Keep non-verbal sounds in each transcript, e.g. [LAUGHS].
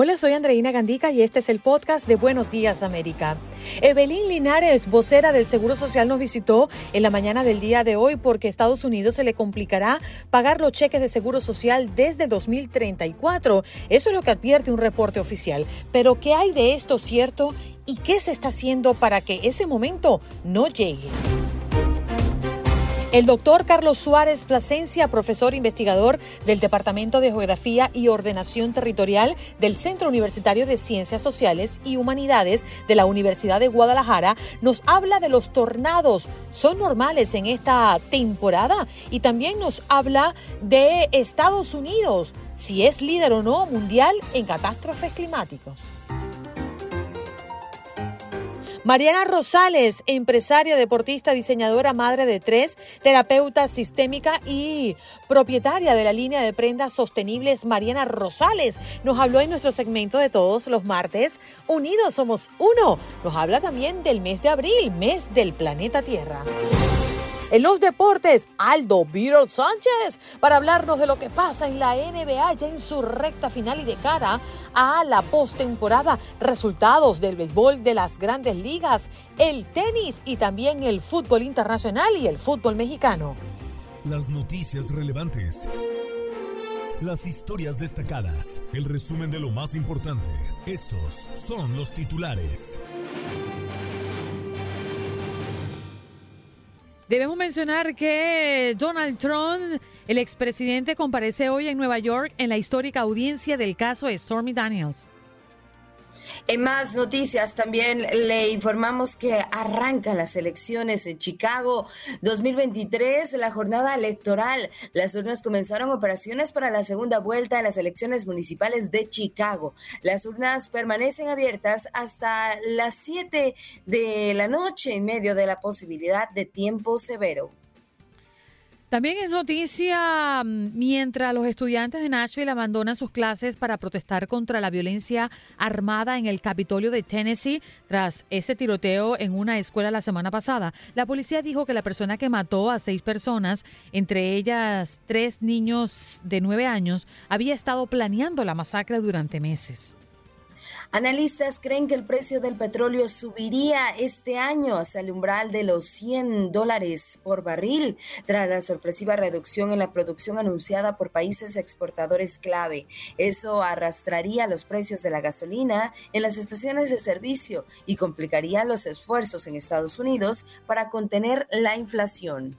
Hola, soy Andreina Gandica y este es el podcast de Buenos Días América. Evelyn Linares, vocera del Seguro Social, nos visitó en la mañana del día de hoy porque a Estados Unidos se le complicará pagar los cheques de Seguro Social desde 2034. Eso es lo que advierte un reporte oficial. Pero ¿qué hay de esto cierto y qué se está haciendo para que ese momento no llegue? El doctor Carlos Suárez Plasencia, profesor investigador del Departamento de Geografía y Ordenación Territorial del Centro Universitario de Ciencias Sociales y Humanidades de la Universidad de Guadalajara, nos habla de los tornados. ¿Son normales en esta temporada? Y también nos habla de Estados Unidos, si es líder o no mundial en catástrofes climáticos. Mariana Rosales, empresaria, deportista, diseñadora, madre de tres, terapeuta sistémica y propietaria de la línea de prendas sostenibles Mariana Rosales, nos habló en nuestro segmento de todos los martes. Unidos somos uno. Nos habla también del mes de abril, mes del planeta Tierra. En los deportes, Aldo Beetle Sánchez para hablarnos de lo que pasa en la NBA ya en su recta final y de cara a la postemporada, resultados del béisbol de las grandes ligas, el tenis y también el fútbol internacional y el fútbol mexicano. Las noticias relevantes. Las historias destacadas. El resumen de lo más importante. Estos son los titulares. Debemos mencionar que Donald Trump, el expresidente, comparece hoy en Nueva York en la histórica audiencia del caso Stormy Daniels. En más noticias también le informamos que arrancan las elecciones en Chicago 2023, la jornada electoral. Las urnas comenzaron operaciones para la segunda vuelta de las elecciones municipales de Chicago. Las urnas permanecen abiertas hasta las 7 de la noche en medio de la posibilidad de tiempo severo. También es noticia mm, mientras los estudiantes de Nashville abandonan sus clases para protestar contra la violencia armada en el Capitolio de Tennessee tras ese tiroteo en una escuela la semana pasada. La policía dijo que la persona que mató a seis personas, entre ellas tres niños de nueve años, había estado planeando la masacre durante meses. Analistas creen que el precio del petróleo subiría este año hasta el umbral de los 100 dólares por barril tras la sorpresiva reducción en la producción anunciada por países exportadores clave. Eso arrastraría los precios de la gasolina en las estaciones de servicio y complicaría los esfuerzos en Estados Unidos para contener la inflación.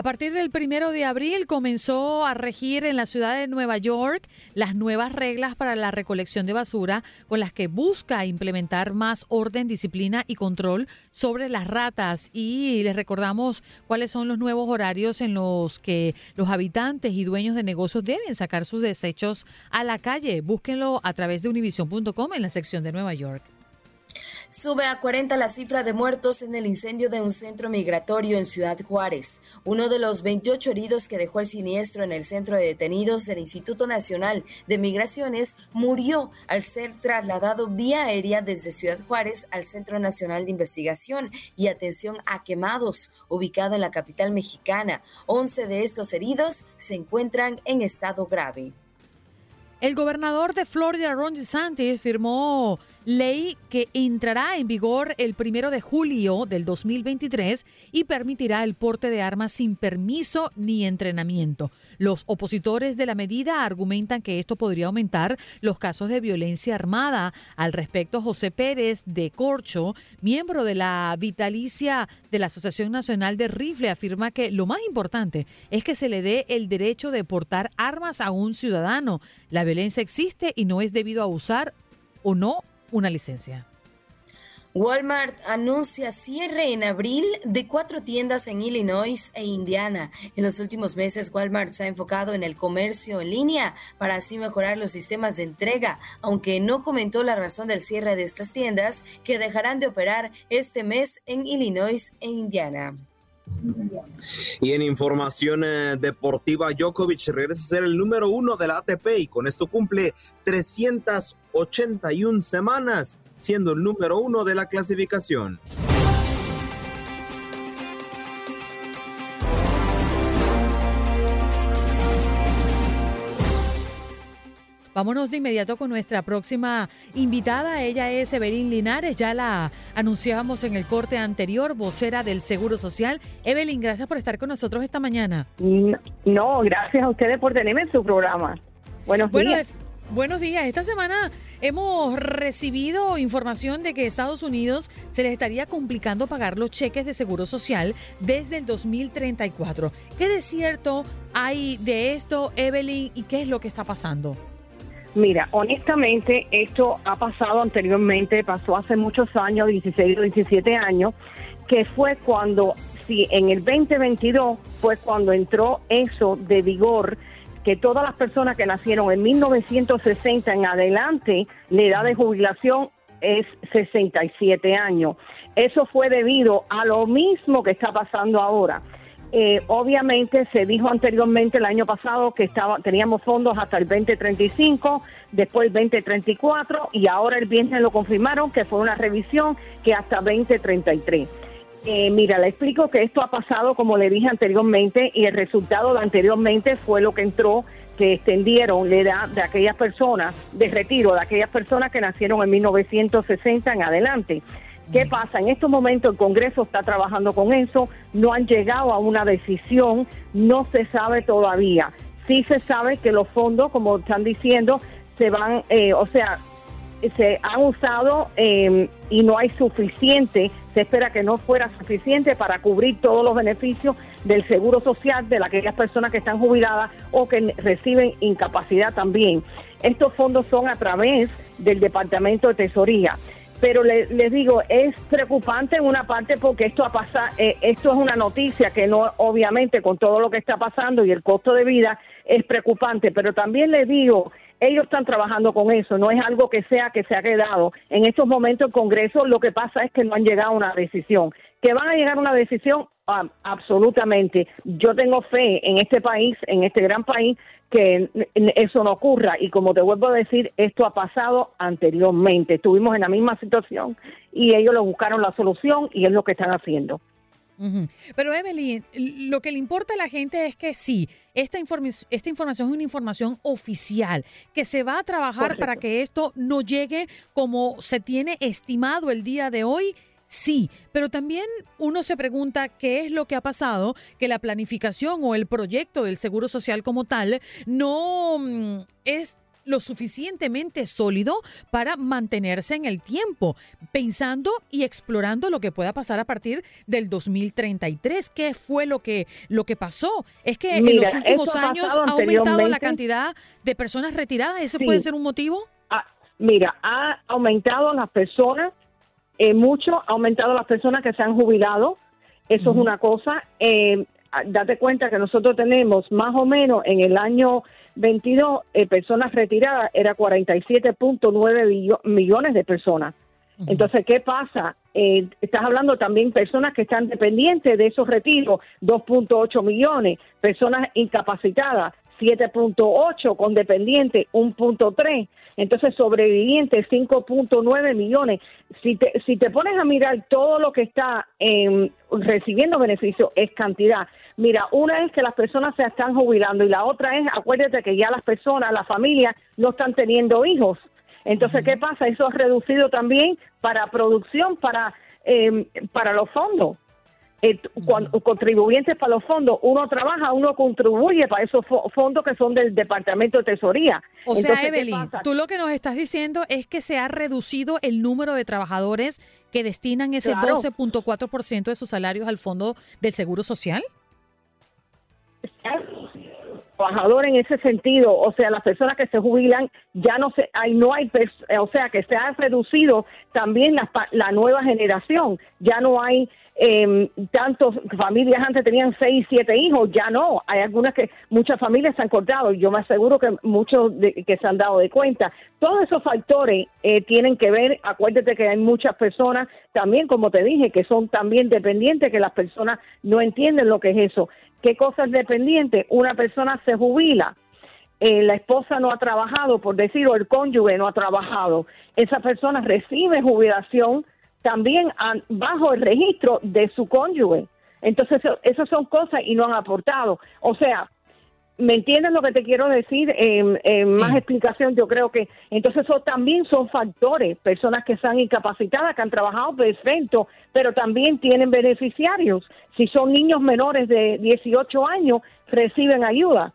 A partir del primero de abril comenzó a regir en la ciudad de Nueva York las nuevas reglas para la recolección de basura con las que busca implementar más orden, disciplina y control sobre las ratas. Y les recordamos cuáles son los nuevos horarios en los que los habitantes y dueños de negocios deben sacar sus desechos a la calle. Búsquenlo a través de univision.com en la sección de Nueva York. Sube a 40 la cifra de muertos en el incendio de un centro migratorio en Ciudad Juárez. Uno de los 28 heridos que dejó el siniestro en el centro de detenidos del Instituto Nacional de Migraciones murió al ser trasladado vía aérea desde Ciudad Juárez al Centro Nacional de Investigación y Atención a Quemados, ubicado en la capital mexicana. 11 de estos heridos se encuentran en estado grave. El gobernador de Florida, Ron DeSantis, firmó ley que entrará en vigor el primero de julio del 2023 y permitirá el porte de armas sin permiso ni entrenamiento. Los opositores de la medida argumentan que esto podría aumentar los casos de violencia armada. Al respecto, José Pérez de Corcho, miembro de la vitalicia de la Asociación Nacional de Rifle, afirma que lo más importante es que se le dé el derecho de portar armas a un ciudadano. La violencia existe y no es debido a usar o no una licencia. Walmart anuncia cierre en abril de cuatro tiendas en Illinois e Indiana. En los últimos meses, Walmart se ha enfocado en el comercio en línea para así mejorar los sistemas de entrega, aunque no comentó la razón del cierre de estas tiendas que dejarán de operar este mes en Illinois e Indiana. Y en información eh, deportiva, Djokovic regresa a ser el número uno de la ATP y con esto cumple 381 semanas siendo el número uno de la clasificación. Vámonos de inmediato con nuestra próxima invitada. Ella es Evelyn Linares. Ya la anunciábamos en el corte anterior, vocera del Seguro Social. Evelyn, gracias por estar con nosotros esta mañana. No, gracias a ustedes por tenerme en su programa. Buenos días. Buenos días. Esta semana hemos recibido información de que Estados Unidos se les estaría complicando pagar los cheques de seguro social desde el 2034. ¿Qué de cierto hay de esto, Evelyn, y qué es lo que está pasando? Mira, honestamente, esto ha pasado anteriormente, pasó hace muchos años, 16 o 17 años, que fue cuando, si en el 2022 fue cuando entró eso de vigor que todas las personas que nacieron en 1960 en adelante, la edad de jubilación es 67 años. Eso fue debido a lo mismo que está pasando ahora. Eh, obviamente se dijo anteriormente el año pasado que estaba, teníamos fondos hasta el 2035, después el 2034 y ahora el viernes lo confirmaron que fue una revisión que hasta 2033. Eh, mira, le explico que esto ha pasado, como le dije anteriormente, y el resultado de anteriormente fue lo que entró, que extendieron la edad de aquellas personas, de retiro, de aquellas personas que nacieron en 1960 en adelante. ¿Qué pasa? En estos momentos el Congreso está trabajando con eso, no han llegado a una decisión, no se sabe todavía. Sí se sabe que los fondos, como están diciendo, se van, eh, o sea, se han usado eh, y no hay suficiente se espera que no fuera suficiente para cubrir todos los beneficios del seguro social de aquellas personas que están jubiladas o que reciben incapacidad también. Estos fondos son a través del Departamento de Tesoría. Pero les digo, es preocupante en una parte porque esto ha pasado, eh, esto es una noticia que no, obviamente, con todo lo que está pasando y el costo de vida, es preocupante. Pero también les digo, ellos están trabajando con eso, no es algo que sea que se ha quedado. En estos momentos el Congreso lo que pasa es que no han llegado a una decisión. ¿Que van a llegar a una decisión? Ah, absolutamente. Yo tengo fe en este país, en este gran país, que eso no ocurra. Y como te vuelvo a decir, esto ha pasado anteriormente. Estuvimos en la misma situación y ellos lo buscaron la solución y es lo que están haciendo. Pero Evelyn, lo que le importa a la gente es que sí, esta, esta información es una información oficial, que se va a trabajar para que esto no llegue como se tiene estimado el día de hoy. Sí, pero también uno se pregunta qué es lo que ha pasado, que la planificación o el proyecto del Seguro Social como tal no mm, es lo suficientemente sólido para mantenerse en el tiempo, pensando y explorando lo que pueda pasar a partir del 2033. ¿Qué fue lo que, lo que pasó? Es que en los últimos años ha aumentado la cantidad de personas retiradas. ¿Ese puede ser un motivo? Ah, mira, ha aumentado las personas, eh, mucho, ha aumentado las personas que se han jubilado. Eso es una cosa. Eh, date cuenta que nosotros tenemos más o menos en el año 22 eh, personas retiradas, era 47.9 millones de personas. Entonces, ¿qué pasa? Eh, estás hablando también personas que están dependientes de esos retiros, 2.8 millones, personas incapacitadas, 7.8 con dependientes, 1.3. Entonces, sobrevivientes, 5.9 millones. Si te, si te pones a mirar todo lo que está recibiendo beneficios, es cantidad. Mira, una es que las personas se están jubilando y la otra es, acuérdate que ya las personas, las familias, no están teniendo hijos. Entonces, ¿qué pasa? Eso ha reducido también para producción, para, eh, para los fondos. Eh, cuando, contribuyentes para los fondos, uno trabaja, uno contribuye para esos fondos que son del Departamento de Tesoría. O sea, Evelyn, tú lo que nos estás diciendo es que se ha reducido el número de trabajadores que destinan ese 12.4% de sus salarios al fondo del Seguro Social. Trabajador en ese sentido, o sea, las personas que se jubilan ya no se, hay, no hay, o sea, que se ha reducido también la, la nueva generación, ya no hay eh, tantos familias antes tenían seis, siete hijos, ya no, hay algunas que muchas familias se han cortado, yo me aseguro que muchos de, que se han dado de cuenta. Todos esos factores eh, tienen que ver, acuérdate que hay muchas personas también, como te dije, que son también dependientes, que las personas no entienden lo que es eso. ¿Qué cosa es dependiente? Una persona se jubila, eh, la esposa no ha trabajado, por decirlo, el cónyuge no ha trabajado. Esa persona recibe jubilación también bajo el registro de su cónyuge. Entonces, esas son cosas y no han aportado. O sea, ¿me entiendes lo que te quiero decir? En, Más explicación, yo creo que. Entonces, eso también son factores. Personas que están incapacitadas, que han trabajado perfecto, pero también tienen beneficiarios. Si son niños menores de 18 años, reciben ayuda.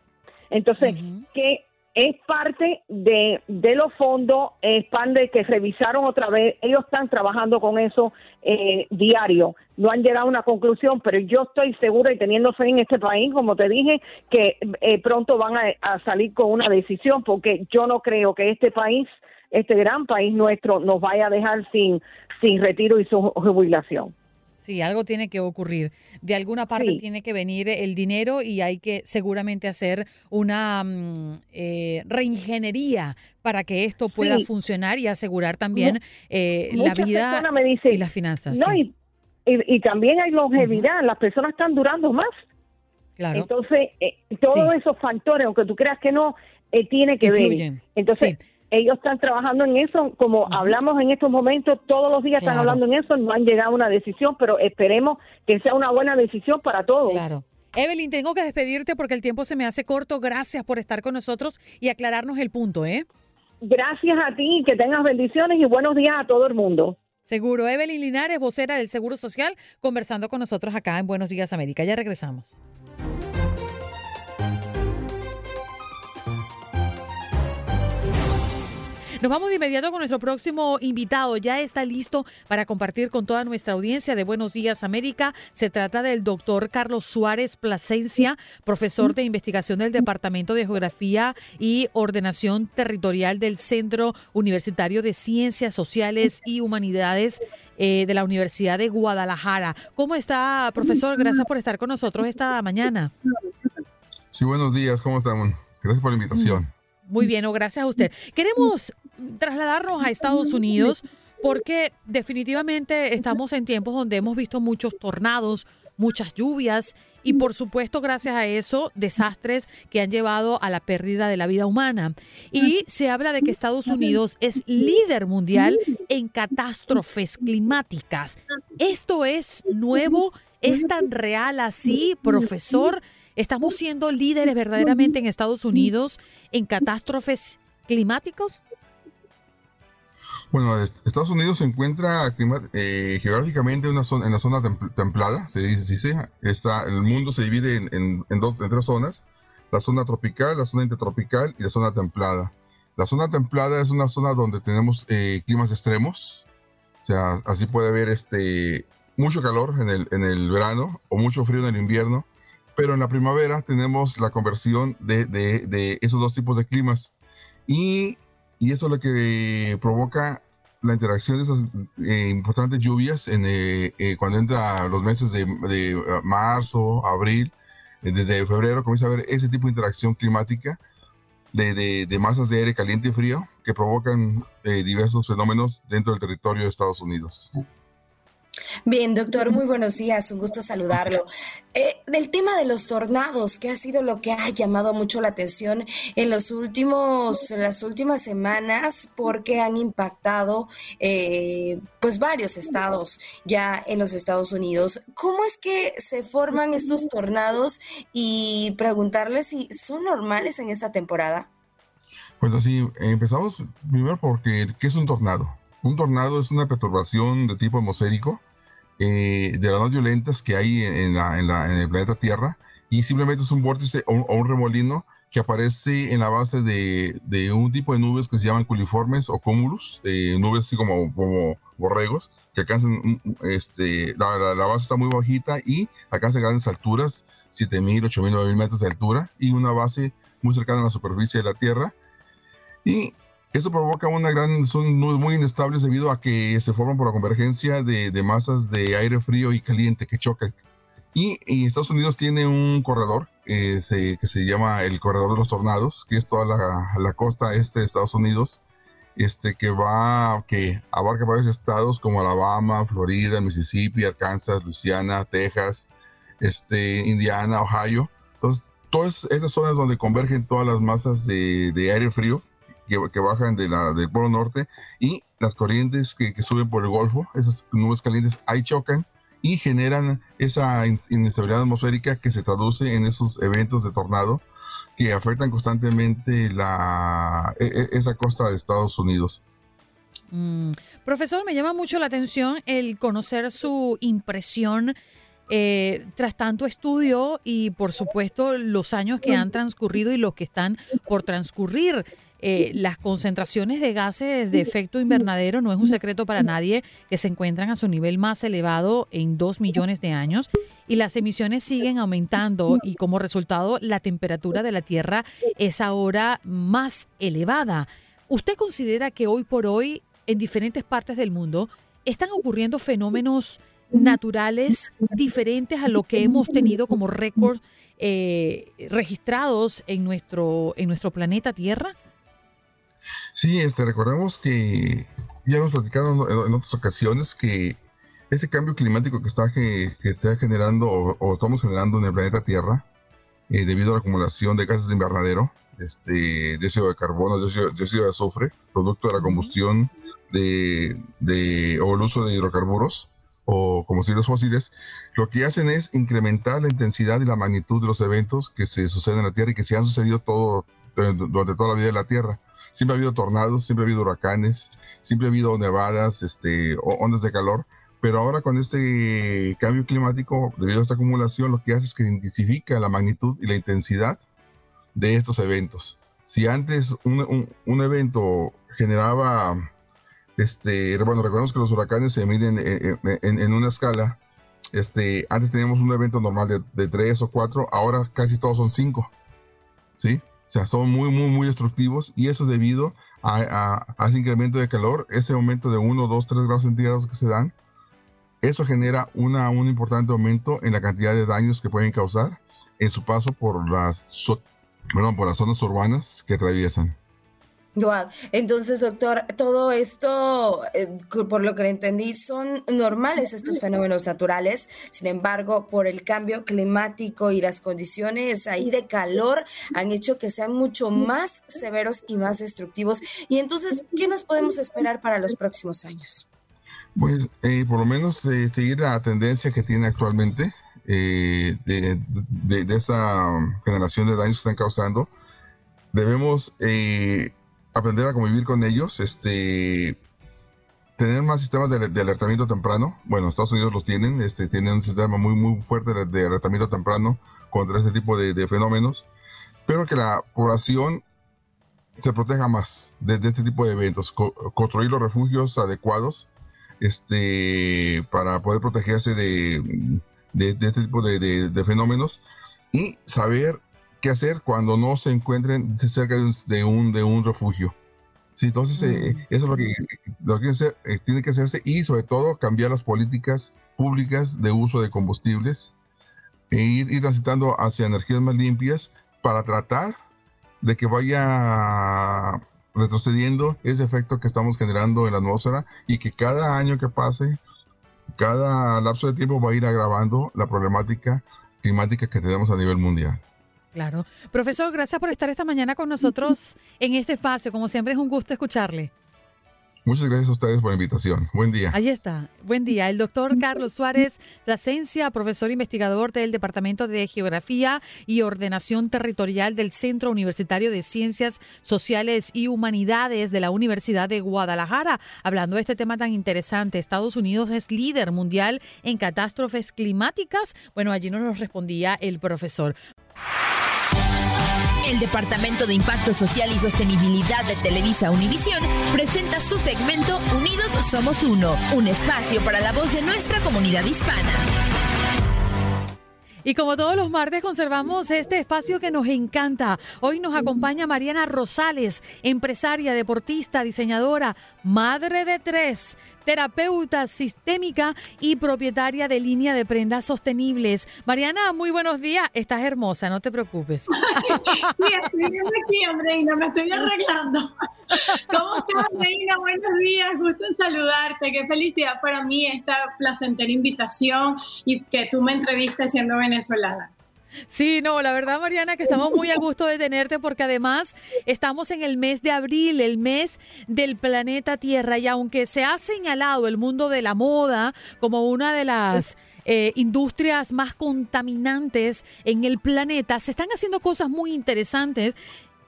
Entonces, ¿qué, es parte de, de los fondos, es parte que revisaron otra vez, ellos están trabajando con eso eh, diario, no han llegado a una conclusión, pero yo estoy segura y teniendo fe en este país, como te dije, que eh, pronto van a, salir con una decisión, porque yo no creo que este país, este gran país nuestro, nos vaya a dejar sin, sin retiro y su jubilación. Sí, algo tiene que ocurrir. De alguna parte tiene que venir el dinero y hay que seguramente hacer una mm, eh, reingeniería para que esto pueda funcionar y asegurar también eh, la vida y las finanzas. No, y, y, también hay longevidad, las personas están durando más. Claro. Entonces, eh, todos esos factores, aunque tú creas que no, tiene que ver. Entonces, ellos están trabajando en eso, como hablamos en estos momentos, todos los días están hablando en eso, no han llegado a una decisión, pero esperemos que sea una buena decisión para todos. Claro. Evelyn, tengo que despedirte porque el tiempo se me hace corto. Gracias por estar con nosotros y aclararnos el punto, ¿eh? Gracias a ti, que tengas bendiciones y buenos días a todo el mundo. Seguro. Evelyn Linares, vocera del Seguro Social, conversando con nosotros acá en Buenos Días América. Ya regresamos. Nos vamos de inmediato con nuestro próximo invitado. Ya está listo para compartir con toda nuestra audiencia de Buenos Días América. Se trata del doctor Carlos Suárez Plasencia, profesor de investigación del Departamento de Geografía y Ordenación Territorial del Centro Universitario de Ciencias Sociales y Humanidades eh, de la Universidad de Guadalajara. ¿Cómo está, profesor? Gracias por estar con nosotros esta mañana. Sí, buenos días. ¿Cómo estamos? Gracias por la invitación. Muy bien, o gracias a usted. Queremos trasladarnos a Estados Unidos porque definitivamente estamos en tiempos donde hemos visto muchos tornados, muchas lluvias y por supuesto gracias a eso desastres que han llevado a la pérdida de la vida humana. Y se habla de que Estados Unidos es líder mundial en catástrofes climáticas. ¿Esto es nuevo? ¿Es tan real así, profesor? ¿Estamos siendo líderes verdaderamente en Estados Unidos en catástrofes climáticos? Bueno, Estados Unidos se encuentra eh, geográficamente en, una zona, en la zona templada, se dice, está, el mundo se divide en, dos, en tres zonas, la zona tropical, la zona intertropical y la zona templada. La zona templada es una zona donde tenemos eh, climas extremos, o sea, así puede haber este, mucho calor en el, en el verano o mucho frío en el invierno, pero en la primavera tenemos la conversión de, de, esos dos tipos de climas. Y, y, eso es lo que provoca la interacción de esas eh, importantes lluvias en, eh, eh, cuando entra los meses de, de marzo, abril, desde febrero comienza a haber ese tipo de interacción climática de, de masas de aire caliente y frío que provocan diversos fenómenos dentro del territorio de Estados Unidos. Bien, doctor, muy buenos días, un gusto saludarlo. Eh, del tema de los tornados, que ha sido lo que ha llamado mucho la atención en los últimos, las últimas semanas, porque han impactado, eh, pues varios estados ya en los Estados Unidos. ¿Cómo es que se forman estos tornados y preguntarle si son normales en esta temporada? Pues así, empezamos primero porque, ¿qué es un tornado? Un tornado es una perturbación de tipo atmosférico eh, de las más violentas que hay en, el planeta Tierra y simplemente es un vórtice o, un remolino que aparece en la base de, un tipo de nubes que se llaman culiformes o cúmulos, de nubes así como, como borregos, que alcanzan, este, la, base está muy bajita y alcanza grandes alturas, 7.000, 8.000, 9.000 metros de altura, y una base muy cercana a la superficie de la Tierra. Y esto provoca una gran, son muy inestables debido a que se forman por la convergencia de, masas de aire frío y caliente que chocan. Y, Estados Unidos tiene un corredor eh, que se llama el corredor de los tornados, que es toda la, costa este de Estados Unidos, este, que va, que abarca varios estados como Alabama, Florida, Mississippi, Arkansas, Luisiana, Texas, este, Indiana, Ohio. Entonces, todas esas zonas donde convergen todas las masas de, de aire frío que, bajan de la, del Polo Norte y las corrientes que, suben por el Golfo, esas nubes calientes ahí chocan y generan esa inestabilidad atmosférica que se traduce en esos eventos de tornado que afectan constantemente la, e, e, esa costa de Estados Unidos. Mm. Profesor, me llama mucho la atención el conocer su impresión eh, tras tanto estudio y por supuesto los años que han transcurrido y los que están por transcurrir. Eh, las concentraciones de gases de efecto invernadero no es un secreto para nadie que se encuentran a su nivel más elevado en dos millones de años y las emisiones siguen aumentando y como resultado la temperatura de la Tierra es ahora más elevada. ¿Usted considera que hoy por hoy en diferentes partes del mundo están ocurriendo fenómenos naturales diferentes a lo que hemos tenido como récords eh, registrados en nuestro, en nuestro planeta Tierra? Sí, este, recordemos que ya hemos platicado en, otras ocasiones que ese cambio climático que está, que, está generando o, estamos generando en el planeta Tierra, eh, debido a la acumulación de gases de invernadero, este, dióxido de carbono, dióxido, de azufre, producto de la combustión de, de, o el uso de hidrocarburos o combustibles fósiles, lo que hacen es incrementar la intensidad y la magnitud de los eventos que se suceden en la Tierra y que se han sucedido todo, durante toda la vida de la Tierra. Siempre ha habido tornados, siempre ha habido huracanes, siempre ha habido nevadas, este, ondas de calor, pero ahora con este cambio climático, debido a esta acumulación, lo que hace es que intensifica la magnitud y la intensidad de estos eventos. Si antes un, evento generaba, este, bueno, recordemos que los huracanes se miden en, una escala, este, antes teníamos un evento normal de, de tres o cuatro, ahora casi todos son cinco, ¿sí? Sea, son muy, muy, muy destructivos y eso es debido a, ese incremento de calor, ese aumento de 1, 2, 3 grados centígrados que se dan. Eso genera una, un importante aumento en la cantidad de daños que pueden causar en su paso por las, perdón, por las zonas urbanas que atraviesan. Entonces, doctor, todo esto, eh, por lo que le entendí, son normales estos fenómenos naturales. Sin embargo, por el cambio climático y las condiciones ahí de calor han hecho que sean mucho más severos y más destructivos. Y entonces, ¿qué nos podemos esperar para los próximos años? Pues, eh, por lo menos eh, seguir la tendencia que tiene actualmente de, de, esa generación de daños que están causando. Debemos aprender a convivir con ellos, este, tener más sistemas de, alertamiento temprano. Bueno, Estados Unidos los tienen, este, tienen un sistema muy, muy fuerte de, alertamiento temprano contra este tipo de, fenómenos, pero que la población se proteja más de, este tipo de eventos, construir los refugios adecuados este, para poder protegerse de, este tipo de, fenómenos y saber qué hacer cuando no se encuentren cerca de un, de un refugio. Sí, entonces eh, eso es lo que, lo que eh, tiene que hacerse y sobre todo cambiar las políticas públicas de uso de combustibles e ir, ir transitando hacia energías más limpias para tratar de que vaya retrocediendo ese efecto que estamos generando en la atmósfera y que cada año que pase, cada lapso de tiempo va a ir agravando la problemática climática que tenemos a nivel mundial. Claro. Profesor, gracias por estar esta mañana con nosotros [LAUGHS] en este espacio. Como siempre es un gusto escucharle. Muchas gracias a ustedes por la invitación. Buen día. Ahí está. Buen día. El doctor Carlos Suárez Plasencia, profesor investigador del Departamento de Geografía y Ordenación Territorial del Centro Universitario de Ciencias Sociales y Humanidades de la Universidad de Guadalajara, hablando de este tema tan interesante. Estados Unidos es líder mundial en catástrofes climáticas. Bueno, allí no nos respondía el profesor. El Departamento de Impacto Social y Sostenibilidad de Televisa Univisión presenta su segmento Unidos Somos Uno, un espacio para la voz de nuestra comunidad hispana. Y como todos los martes conservamos este espacio que nos encanta. Hoy nos acompaña Mariana Rosales, empresaria, deportista, diseñadora, madre de tres, terapeuta sistémica y propietaria de línea de prendas sostenibles. Mariana, muy buenos días. Estás hermosa, no te preocupes. [LAUGHS] sí, estoy aquí, Andreina, me estoy arreglando. [LAUGHS] ¿Cómo estás, Andreina? Buenos días, gusto en saludarte. Qué felicidad para mí esta placentera invitación y que tú me entrevistes siendo venezolana. Sí, no, la verdad, Mariana, que estamos muy a gusto de tenerte porque además estamos en el mes de abril, el mes del planeta Tierra, y aunque se ha señalado el mundo de la moda como una de las eh, industrias más contaminantes en el planeta, se están haciendo cosas muy interesantes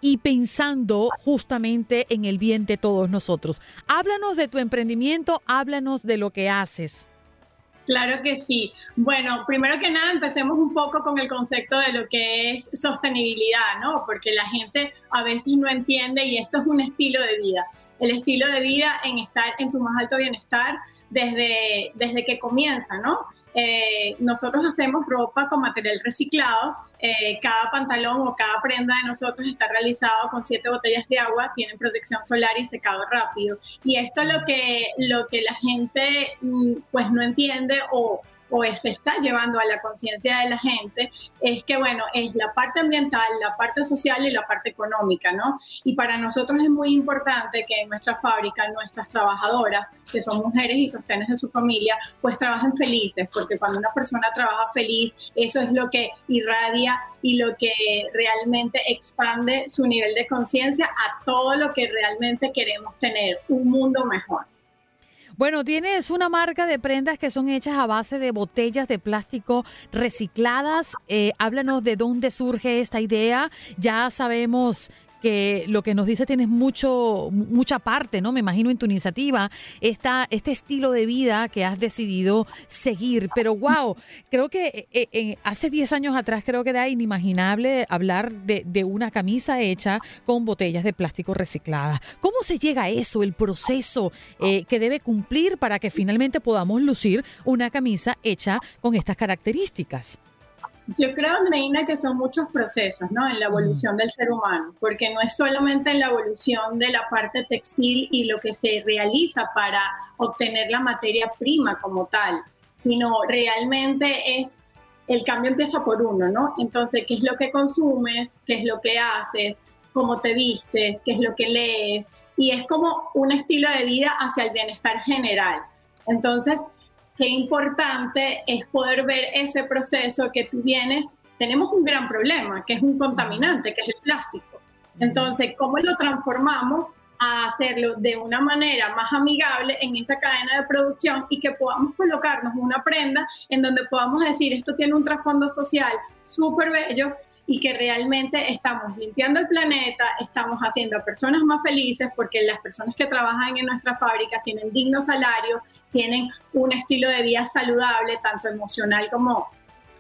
y pensando justamente en el bien de todos nosotros. Háblanos de tu emprendimiento, háblanos de lo que haces. Claro que sí. Bueno, primero que nada, empecemos un poco con el concepto de lo que es sostenibilidad, ¿no? Porque la gente a veces no entiende y esto es un estilo de vida. El estilo de vida en estar en tu más alto bienestar desde, desde que comienza, ¿no? Eh, nosotros hacemos ropa con material reciclado. Eh, cada pantalón o cada prenda de nosotros está realizado con siete botellas de agua, tienen protección solar y secado rápido. Y esto es lo que, lo que la gente mm, pues no entiende o, o se está llevando a la conciencia de la gente es que, bueno, es la parte ambiental, la parte social y la parte económica, ¿no? Y para nosotros es muy importante que en nuestra fábrica nuestras trabajadoras, que son mujeres y sostenes de su familia, pues trabajen felices, porque cuando una persona trabaja feliz, eso es lo que irradia y lo que realmente expande su nivel de conciencia a todo lo que realmente queremos tener, un mundo mejor. Bueno, tienes una marca de prendas que son hechas a base de botellas de plástico recicladas. Eh, háblanos de dónde surge esta idea. Ya sabemos que lo que nos dice tienes mucho, mucha parte, ¿no? Me imagino en tu iniciativa, esta, este estilo de vida que has decidido seguir. Pero wow, creo que eh, eh, hace 10 años atrás creo que era inimaginable hablar de, de, una camisa hecha con botellas de plástico recicladas. ¿Cómo se llega a eso, el proceso eh, que debe cumplir para que finalmente podamos lucir una camisa hecha con estas características? Yo creo, Andreina, que son muchos procesos ¿no? en la evolución del ser humano, porque no es solamente en la evolución de la parte textil y lo que se realiza para obtener la materia prima como tal, sino realmente es el cambio empieza por uno, ¿no? Entonces, ¿qué es lo que consumes? ¿Qué es lo que haces? ¿Cómo te vistes? ¿Qué es lo que lees? Y es como un estilo de vida hacia el bienestar general. Entonces, qué importante es poder ver ese proceso que tú vienes. Tenemos un gran problema, que es un contaminante, que es el plástico. Entonces, ¿cómo lo transformamos a hacerlo de una manera más amigable en esa cadena de producción y que podamos colocarnos una prenda en donde podamos decir, esto tiene un trasfondo social súper bello y que realmente estamos limpiando el planeta, estamos haciendo a personas más felices porque las personas que trabajan en nuestras fábricas tienen dignos salarios, tienen un estilo de vida saludable, tanto emocional como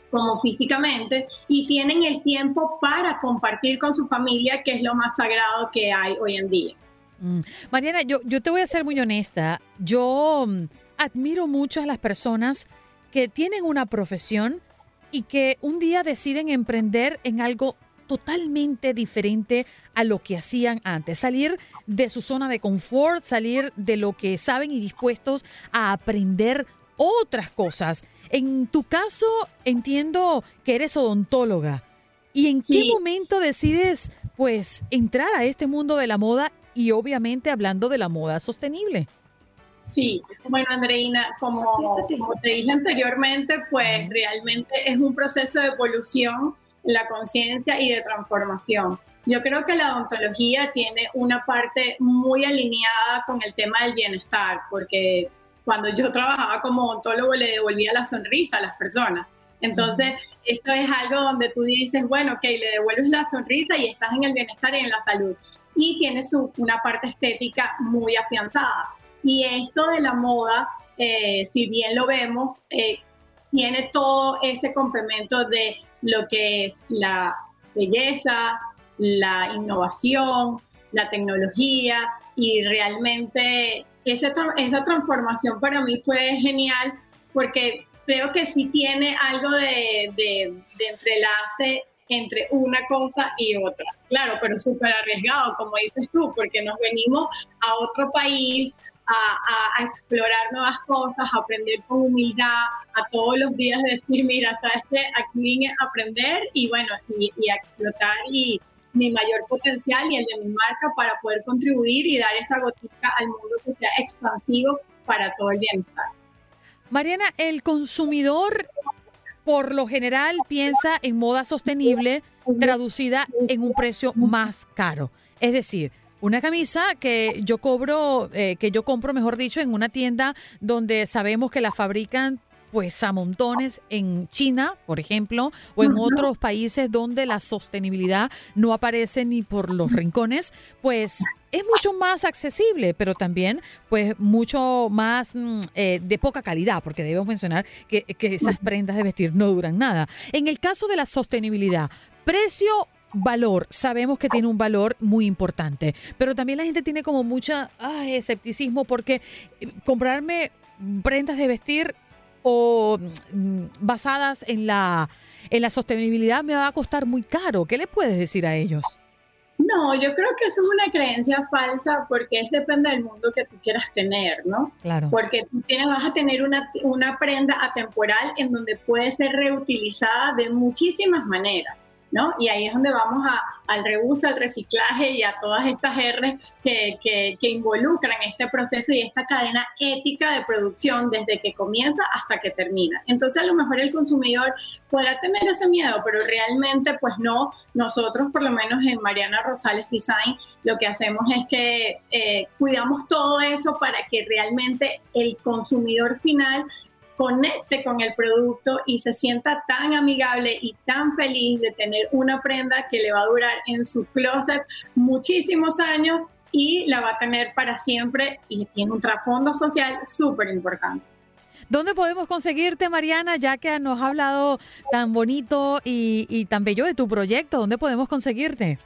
como físicamente, y tienen el tiempo para compartir con su familia, que es lo más sagrado que hay hoy en día. Mm. Mariana, yo, yo te voy a ser muy honesta. Yo mm, admiro mucho a las personas que tienen una profesión y que un día deciden emprender en algo totalmente diferente a lo que hacían antes, salir de su zona de confort, salir de lo que saben y dispuestos a aprender otras cosas. En tu caso, entiendo que eres odontóloga. ¿Y en qué momento decides, pues, entrar a este mundo de la moda y obviamente hablando de la moda sostenible? Sí, bueno, Andreina, como, te dije anteriormente, pues realmente es un proceso de evolución, la conciencia y de transformación. Yo creo que la odontología tiene una parte muy alineada con el tema del bienestar, porque cuando yo trabajaba como odontólogo le devolvía la sonrisa a las personas. Entonces, eso es algo donde tú dices, bueno, ok, le devuelves la sonrisa y estás en el bienestar y en la salud. Y tiene su, una parte estética muy afianzada. Y esto de la moda, eh, si bien lo vemos, eh, tiene todo ese complemento de lo que es la belleza, la innovación, la tecnología y realmente esa, esa transformación para mí fue genial porque creo que sí tiene algo de, de, de entrelace entre una cosa y otra. Claro, pero súper arriesgado, como dices tú, porque nos venimos a otro país, a, explorar nuevas cosas, a aprender con humildad, a todos los días decir, mira, sabes que aquí vine a aprender y bueno, y, a explotar y mi mayor potencial y el de mi marca para poder contribuir y dar esa gotita al mundo que sea expansivo para todo el bienestar. Mariana, el consumidor por lo general piensa en moda sostenible traducida en un precio más caro. Es decir, una camisa que yo cobro, eh, que yo compro, mejor dicho, en una tienda donde sabemos que la fabrican pues a montones en China, por ejemplo, o en otros países donde la sostenibilidad no aparece ni por los rincones, pues es mucho más accesible, pero también pues mucho más mm, eh, de poca calidad, porque debemos mencionar que, que esas prendas de vestir no duran nada. En el caso de la sostenibilidad, precio valor, sabemos que tiene un valor muy importante, pero también la gente tiene como mucha escepticismo porque eh, comprarme prendas de vestir o mm, basadas en la, en la sostenibilidad me va a costar muy caro. ¿Qué le puedes decir a ellos? No, yo creo que eso es una creencia falsa porque es depende del mundo que tú quieras tener, ¿no? Claro. Porque tú tienes, vas a tener una, una prenda atemporal en donde puede ser reutilizada de muchísimas maneras. ¿No? Y ahí es donde vamos al reuso, al reciclaje y a todas estas R que, involucran este proceso y esta cadena ética de producción desde que comienza hasta que termina. Entonces a lo mejor el consumidor podrá tener ese miedo, pero realmente pues no, nosotros por lo menos en Mariana Rosales Design lo que hacemos es que eh, cuidamos todo eso para que realmente el consumidor final conecte con el producto y se sienta tan amigable y tan feliz de tener una prenda que le va a durar en su closet muchísimos años y la va a tener para siempre y tiene un trasfondo social súper importante. ¿Dónde podemos conseguirte, Mariana, ya que nos ha hablado tan bonito y, y tan bello de tu proyecto? ¿Dónde podemos conseguirte?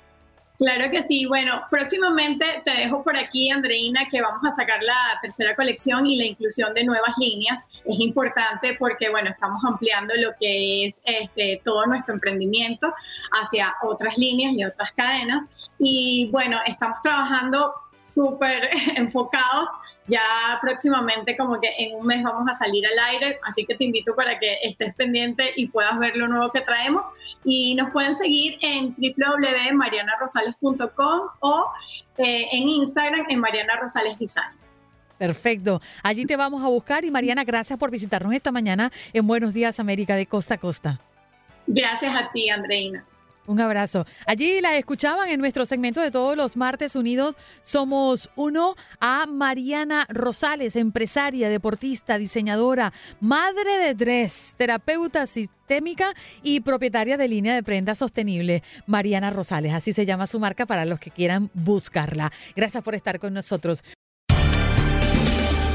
Claro que sí. Bueno, próximamente te dejo por aquí, Andreina, que vamos a sacar la tercera colección y la inclusión de nuevas líneas. Es importante porque, bueno, estamos ampliando lo que es este, todo nuestro emprendimiento hacia otras líneas y otras cadenas. Y bueno, estamos trabajando súper [LAUGHS] enfocados. Ya próximamente, como que en un mes vamos a salir al aire, así que te invito para que estés pendiente y puedas ver lo nuevo que traemos. Y nos pueden seguir en www.marianarosales.com o eh, en Instagram en Mariana Rosales Design. Perfecto. Allí te vamos a buscar y Mariana, gracias por visitarnos esta mañana en Buenos Días América de Costa a Costa. Gracias a ti, Andreina. Un abrazo. Allí la escuchaban en nuestro segmento de todos los martes unidos. Somos uno a Mariana Rosales, empresaria, deportista, diseñadora, madre de tres, terapeuta sistémica y propietaria de línea de prenda sostenible. Mariana Rosales, así se llama su marca para los que quieran buscarla. Gracias por estar con nosotros.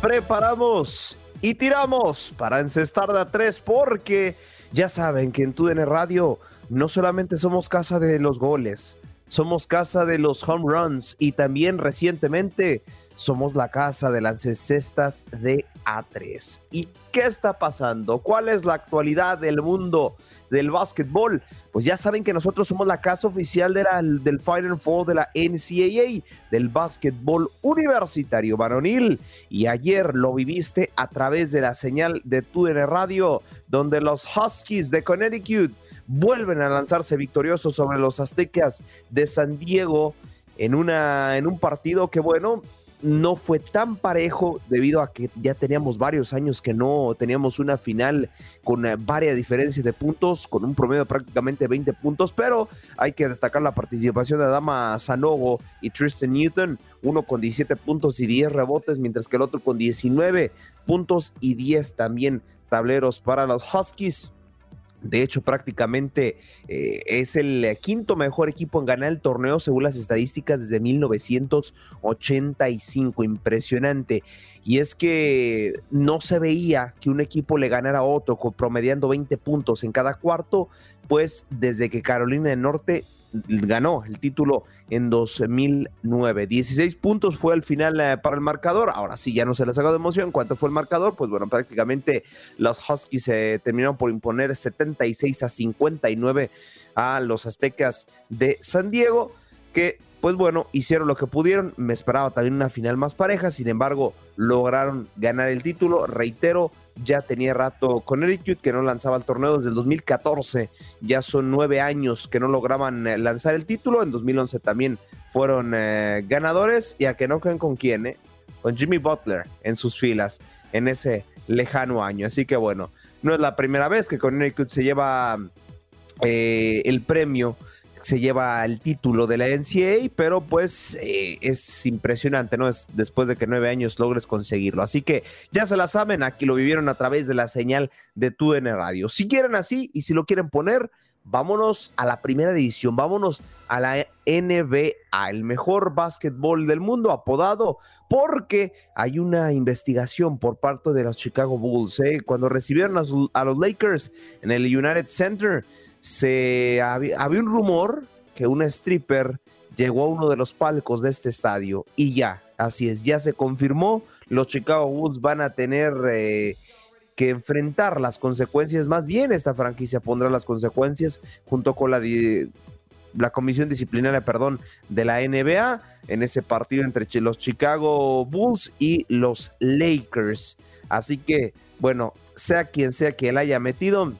Preparamos, y tiramos para encestar de a tres porque ya saben que en TUDN Radio no solamente somos casa de los goles, somos casa de los home runs y también recientemente somos la casa de las cestas de A3. ¿Y qué está pasando? ¿Cuál es la actualidad del mundo del básquetbol? Pues ya saben que nosotros somos la casa oficial del Final Four de la NCAA, del básquetbol universitario varonil. Y ayer lo viviste a través de la señal de TUDN Radio, donde los Huskies de Connecticut vuelven a lanzarse victoriosos sobre los aztecas de San Diego en, una, en un partido que, bueno, no fue tan parejo debido a que ya teníamos varios años que no teníamos una final con eh, varias diferencias de puntos, con un promedio de prácticamente 20 puntos, pero hay que destacar la participación de Adama Sanogo y Tristan Newton, uno con 17 puntos y 10 rebotes, mientras que el otro con 19 puntos y 10 también tableros para los Huskies. De hecho, prácticamente eh, es el quinto mejor equipo en ganar el torneo según las estadísticas desde 1985. Impresionante. Y es que no se veía que un equipo le ganara a otro promediando 20 puntos en cada cuarto, pues desde que Carolina del Norte ganó el título en 2009. 16 puntos fue al final eh, para el marcador. Ahora sí, ya no se les haga de emoción. ¿Cuánto fue el marcador? Pues bueno, prácticamente los Huskies se terminaron por imponer 76 a 59 a los Aztecas de San Diego, que pues bueno, hicieron lo que pudieron. Me esperaba también una final más pareja, sin embargo, lograron ganar el título. Reitero, ya tenía rato con Connecticut que no lanzaba el torneo desde el 2014. Ya son nueve años que no lograban eh, lanzar el título. En 2011 también fueron eh, ganadores. Y a que no queden con quién, eh? Con Jimmy Butler en sus filas en ese lejano año. Así que bueno, no es la primera vez que Connecticut se lleva el premio se lleva el título de la NCAA, pero pues eh, es impresionante, ¿no? Es después de que nueve años logres conseguirlo. Así que ya se la saben, aquí lo vivieron a través de la señal de TUDN Radio. Si quieren así y si lo quieren poner, vámonos a la primera división, vámonos a la NBA, el mejor básquetbol del mundo, apodado porque hay una investigación por parte de los Chicago Bulls, ¿eh? cuando recibieron a los Lakers en el United Center se había, un rumor que una stripper llegó a uno de los palcos de este estadio y ya, así es, ya se confirmó, los Chicago Bulls van a tener eh, que enfrentar las consecuencias, más bien esta franquicia pondrá las consecuencias junto con la, la comisión disciplinaria, perdón, de la NBA en ese partido entre los Chicago Bulls y los Lakers. Así que, bueno, sea quien sea que él haya metido,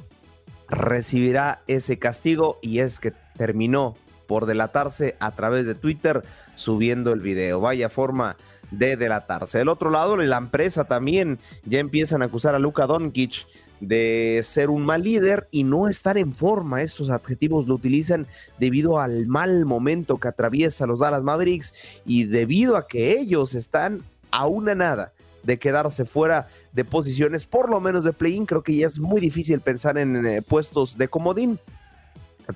recibirá ese castigo y es que terminó por delatarse a través de Twitter subiendo el video. Vaya forma de delatarse. Del otro lado, la empresa también ya empiezan a acusar a Luka Doncic de ser un mal líder y no estar en forma. Estos adjetivos lo utilizan debido al mal momento que atraviesa los Dallas Mavericks y debido a que ellos están a una nada de quedarse fuera de posiciones, por lo menos de play-in. Creo que ya es muy difícil pensar en eh, puestos de comodín,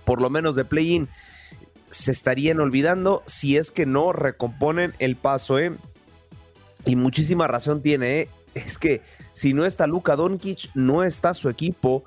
por lo menos de play-in. Se estarían olvidando si es que no recomponen el paso, ¿eh? Y muchísima razón tiene, ¿eh? Es que si no está Luka Doncic, no está su equipo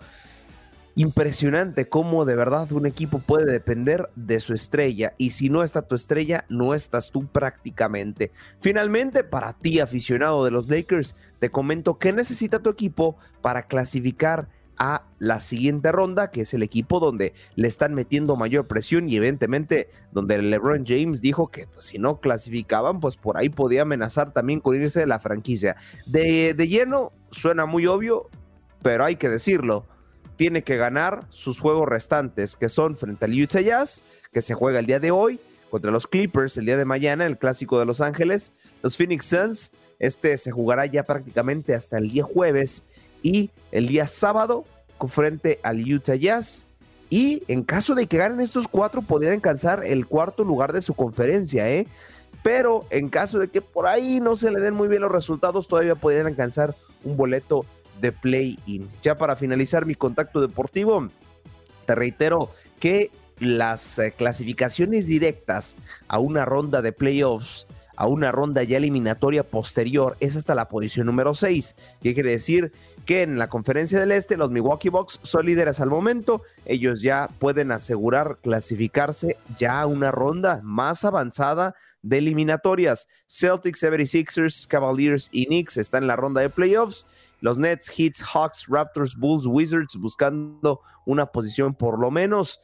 impresionante cómo de verdad un equipo puede depender de su estrella y si no está tu estrella, no estás tú prácticamente. Finalmente, para ti aficionado de los Lakers, te comento qué necesita tu equipo para clasificar a la siguiente ronda, que es el equipo donde le están metiendo mayor presión y evidentemente donde LeBron James dijo que pues, si no clasificaban, pues por ahí podía amenazar también con irse de la franquicia. De, de lleno, suena muy obvio, pero hay que decirlo tiene que ganar sus juegos restantes, que son frente al Utah Jazz, que se juega el día de hoy, contra los Clippers el día de mañana, el clásico de Los Ángeles, los Phoenix Suns, este se jugará ya prácticamente hasta el día jueves, y el día sábado frente al Utah Jazz. Y en caso de que ganen estos cuatro, podrían alcanzar el cuarto lugar de su conferencia, ¿eh? Pero en caso de que por ahí no se le den muy bien los resultados, todavía podrían alcanzar un boleto de play-in. Ya para finalizar mi contacto deportivo, te reitero que las eh, clasificaciones directas a una ronda de playoffs a una ronda ya eliminatoria posterior es hasta la posición número 6. ¿Qué quiere decir? Que en la conferencia del Este los Milwaukee Bucks son líderes al momento. Ellos ya pueden asegurar clasificarse ya a una ronda más avanzada de eliminatorias. Celtics, 76ers, Cavaliers y Knicks están en la ronda de playoffs. Los Nets, Hits, Hawks, Raptors, Bulls, Wizards buscando una posición por lo menos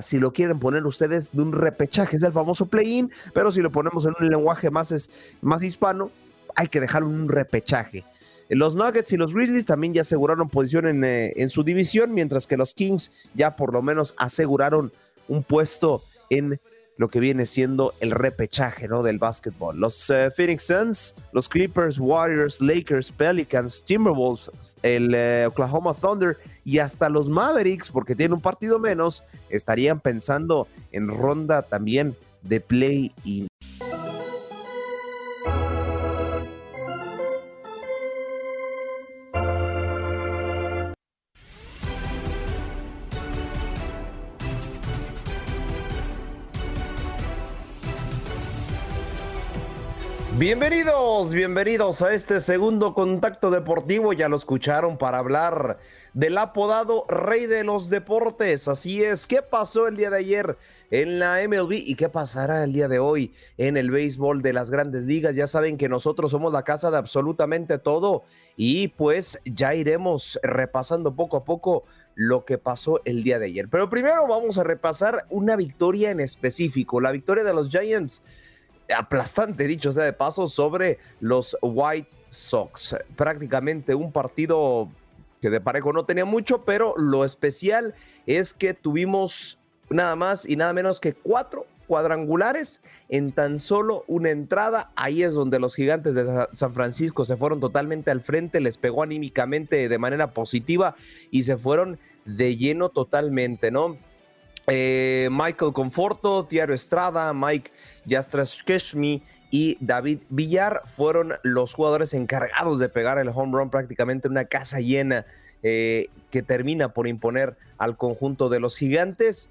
si lo quieren poner ustedes de un repechaje, es el famoso play-in, pero si lo ponemos en un lenguaje más, es, más hispano, hay que dejar un repechaje. Los Nuggets y los Grizzlies también ya aseguraron posición en, eh, en su división, mientras que los Kings ya por lo menos aseguraron un puesto en lo que viene siendo el repechaje ¿no? del básquetbol. Los eh, Phoenix Suns, los Clippers, Warriors, Lakers, Pelicans, Timberwolves, el eh, Oklahoma Thunder y hasta los Mavericks, porque tienen un partido menos, estarían pensando en ronda también de play-in. Bienvenidos, bienvenidos a este segundo contacto deportivo. Ya lo escucharon para hablar del apodado Rey de los Deportes. Así es, ¿qué pasó el día de ayer en la MLB y qué pasará el día de hoy en el béisbol de las grandes ligas? Ya saben que nosotros somos la casa de absolutamente todo y pues ya iremos repasando poco a poco lo que pasó el día de ayer. Pero primero vamos a repasar una victoria en específico, la victoria de los Giants aplastante, dicho sea de paso, sobre los White Sox. Prácticamente un partido que de parejo no tenía mucho, pero lo especial es que tuvimos nada más y nada menos que cuatro cuadrangulares en tan solo una entrada. Ahí es donde los gigantes de San Francisco se fueron totalmente al frente, les pegó anímicamente de manera positiva y se fueron de lleno totalmente, ¿no? Eh, Michael Conforto, Tiago Estrada, Mike Jastrashkeshmi y David Villar fueron los jugadores encargados de pegar el home run prácticamente una casa llena eh, que termina por imponer al conjunto de los gigantes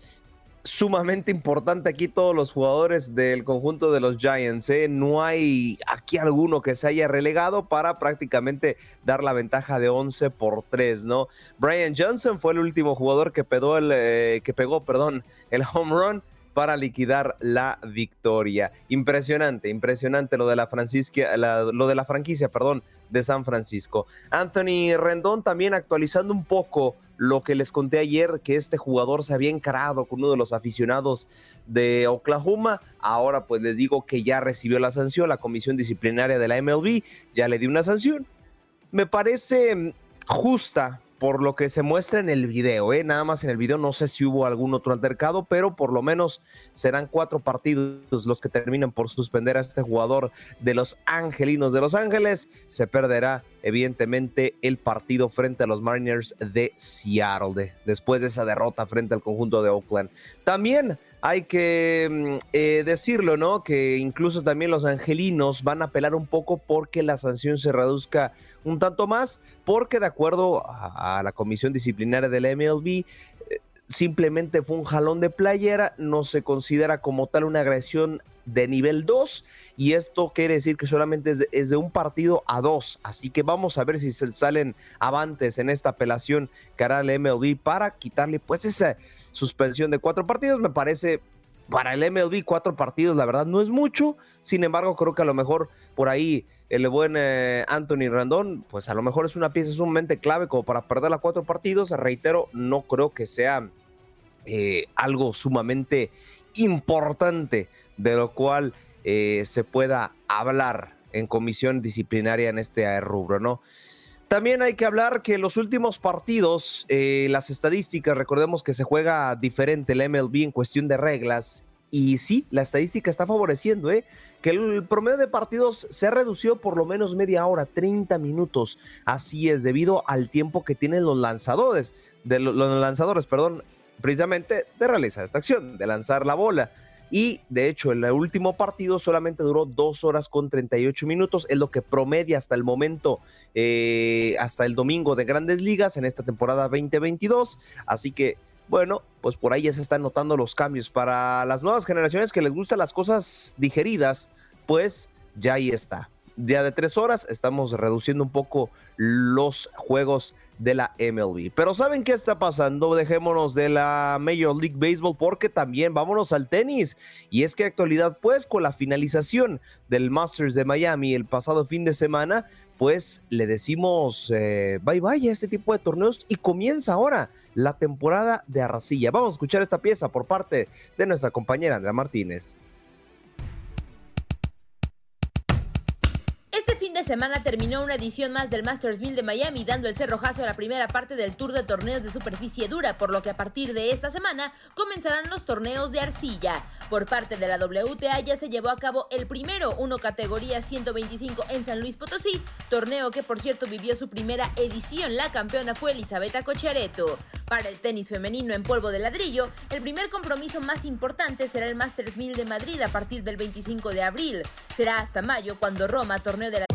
sumamente importante aquí todos los jugadores del conjunto de los Giants. ¿eh? No hay aquí alguno que se haya relegado para prácticamente dar la ventaja de 11 por 3, ¿no? Brian Johnson fue el último jugador que, pegó el, eh, que pegó perdón, el home run para liquidar la victoria. Impresionante, impresionante lo de la, lo de la franquicia, perdón, de San Francisco. Anthony Rendón también actualizando un poco lo que les conté ayer, que este jugador se había encarado con uno de los aficionados de Oklahoma. Ahora pues les digo que ya recibió la sanción, la comisión disciplinaria de la MLB ya le dio una sanción. Me parece justa por lo que se muestra en el video, ¿eh? nada más en el video, no sé si hubo algún otro altercado, pero por lo menos serán cuatro partidos los que terminan por suspender a este jugador de los Angelinos de Los Ángeles. Se perderá evidentemente el partido frente a los Mariners de Seattle, después de esa derrota frente al conjunto de Oakland. También hay que mm, eh, decirlo, ¿no? Que incluso también los angelinos van a apelar un poco porque la sanción se reduzca un tanto más, porque de acuerdo a, la comisión disciplinaria de la MLB, eh, simplemente fue un jalón de playera, no se considera como tal una agresión de nivel 2 y esto quiere decir que solamente es de, un partido a dos. Así que vamos a ver si se salen avantes en esta apelación que hará el MLB para quitarle pues esa suspensión de cuatro partidos. Me parece para el MLB cuatro partidos, la verdad no es mucho. Sin embargo, creo que a lo mejor por ahí el buen eh, Anthony Randón, pues a lo mejor es una pieza sumamente clave como para perder a cuatro partidos. Reitero, no creo que sea eh, algo sumamente importante de lo cual eh, se pueda hablar en comisión disciplinaria en este rubro, ¿no? También hay que hablar que los últimos partidos, eh, las estadísticas, recordemos que se juega diferente el MLB en cuestión de reglas. Y sí, la estadística está favoreciendo, ¿eh? Que el promedio de partidos se ha reducido por lo menos media hora, 30 minutos. Así es, debido al tiempo que tienen los lanzadores, de los lanzadores, perdón, precisamente de realizar esta acción, de lanzar la bola. Y de hecho, el último partido solamente duró dos horas con 38 minutos, es lo que promedia hasta el momento, eh, hasta el domingo de grandes ligas en esta temporada 2022. Así que, bueno, pues por ahí ya se están notando los cambios para las nuevas generaciones que les gustan las cosas digeridas pues ya ahí está día de tres horas, estamos reduciendo un poco los juegos de la MLB. Pero ¿saben qué está pasando? Dejémonos de la Major League Baseball porque también vámonos al tenis. Y es que actualidad, pues con la finalización del Masters de Miami el pasado fin de semana, pues le decimos eh, bye bye a este tipo de torneos y comienza ahora la temporada de Arracilla. Vamos a escuchar esta pieza por parte de nuestra compañera Andrea Martínez. De semana terminó una edición más del Masters 1000 de Miami, dando el cerrojazo a la primera parte del Tour de Torneos de Superficie Dura, por lo que a partir de esta semana comenzarán los torneos de arcilla. Por parte de la WTA ya se llevó a cabo el primero, uno categoría 125 en San Luis Potosí, torneo que por cierto vivió su primera edición. La campeona fue Elisabetta Cochareto. Para el tenis femenino en polvo de ladrillo, el primer compromiso más importante será el Masters 1000 de Madrid a partir del 25 de abril. Será hasta mayo cuando Roma, torneo de la...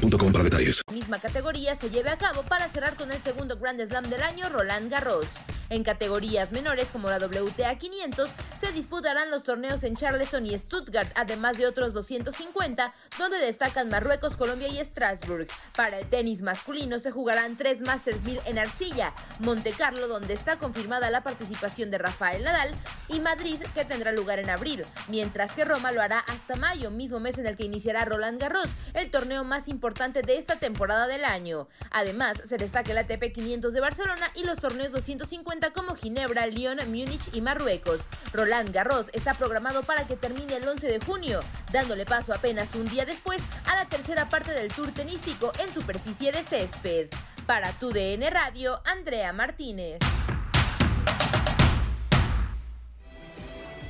boostmobile.com para detalles. Misma categoría se lleve a cabo para cerrar con el segundo Grand Slam del año, Roland Garros. En categorías menores como la WTA 500 se disputarán los torneos en Charleston y Stuttgart, además de otros 250, donde destacan Marruecos, Colombia y Strasbourg. Para el tenis masculino se jugarán tres Masters 1000 en Arcilla, Monte Carlo, donde está confirmada la participación de Rafael Nadal, y Madrid, que tendrá lugar en abril, mientras que Roma lo hará hasta mayo, mismo mes en el que iniciará Roland Garros, el torneo más importante de esta temporada del año. Además, se destaca el ATP 500 de Barcelona y los torneos 250 como Ginebra, Lyon, Múnich y Marruecos. Roland Garros está programado para que termine el 11 de junio, dándole paso apenas un día después a la tercera parte del tour tenístico en superficie de césped. Para tu DN Radio, Andrea Martínez.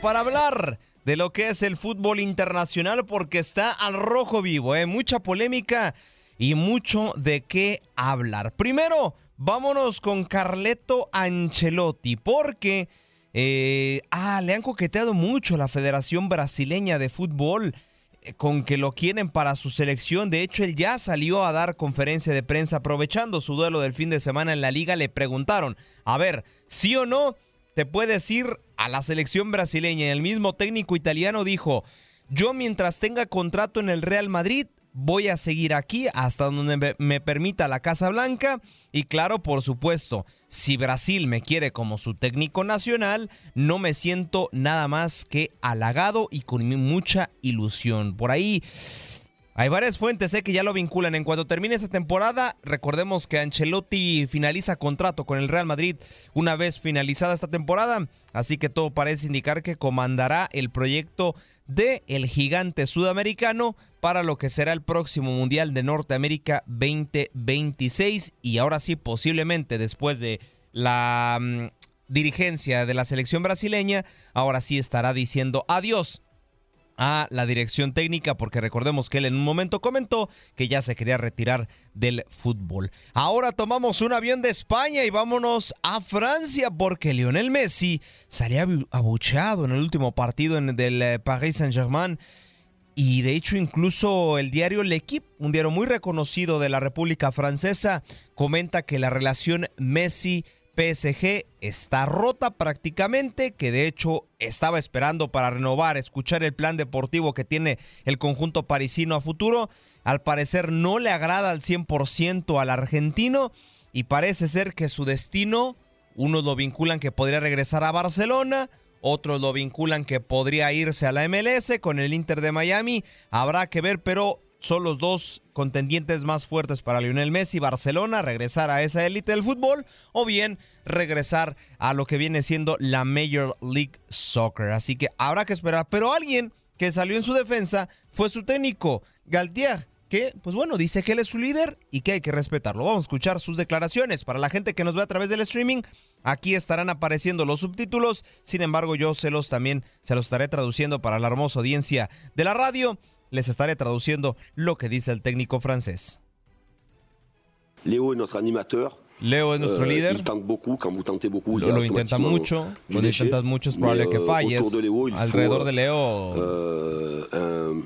Para hablar de lo que es el fútbol internacional porque está al rojo vivo, ¿eh? mucha polémica y mucho de qué hablar. Primero, vámonos con Carleto Ancelotti porque eh, ah, le han coqueteado mucho a la Federación Brasileña de Fútbol eh, con que lo quieren para su selección. De hecho, él ya salió a dar conferencia de prensa aprovechando su duelo del fin de semana en la liga. Le preguntaron, a ver, sí o no, te puedes ir a la selección brasileña. El mismo técnico italiano dijo, yo mientras tenga contrato en el Real Madrid, voy a seguir aquí hasta donde me, permita la Casa Blanca. Y claro, por supuesto, si Brasil me quiere como su técnico nacional, no me siento nada más que halagado y con mucha ilusión. Por ahí hay varias fuentes eh, que ya lo vinculan. En cuanto termine esta temporada, recordemos que Ancelotti finaliza contrato con el Real Madrid una vez finalizada esta temporada. Así que todo parece indicar que comandará el proyecto de el gigante sudamericano para lo que será el próximo Mundial de Norteamérica 2026. Y ahora sí, posiblemente después de la mm, dirigencia de la selección brasileña, ahora sí estará diciendo adiós a la dirección técnica porque recordemos que él en un momento comentó que ya se quería retirar del fútbol. Ahora tomamos un avión de España y vámonos a Francia porque Lionel Messi salía abucheado en el último partido en, del eh, Paris Saint-Germain y de hecho incluso el diario L'Equipe, un diario muy reconocido de la República Francesa, comenta que la relación Messi PSG está rota prácticamente, que de hecho estaba esperando para renovar, escuchar el plan deportivo que tiene el conjunto parisino a futuro. Al parecer no le agrada al 100% al argentino y parece ser que su destino, unos lo vinculan que podría regresar a Barcelona, otros lo vinculan que podría irse a la MLS con el Inter de Miami. Habrá que ver, pero son los dos contendientes más fuertes para Lionel Messi, Barcelona, regresar a esa élite del fútbol o bien regresar a lo que viene siendo la Major League Soccer. Así que habrá que esperar, pero alguien que salió en su defensa fue su técnico, Galtier, que, pues bueno, dice que él es su líder y que hay que respetarlo. Vamos a escuchar sus declaraciones. Para la gente que nos ve a través del streaming, aquí estarán apareciendo los subtítulos. Sin embargo, yo se los también se los estaré traduciendo para la hermosa audiencia de la radio. Les estaré traduciendo lo que dice el técnico francés. Léo es nuestro animateur. Leo es nuestro Euh, líder. Lo, intenta mucho. Cuando intentas mucho es probable que euh, falles. Alrededor de euh, Leo, euh,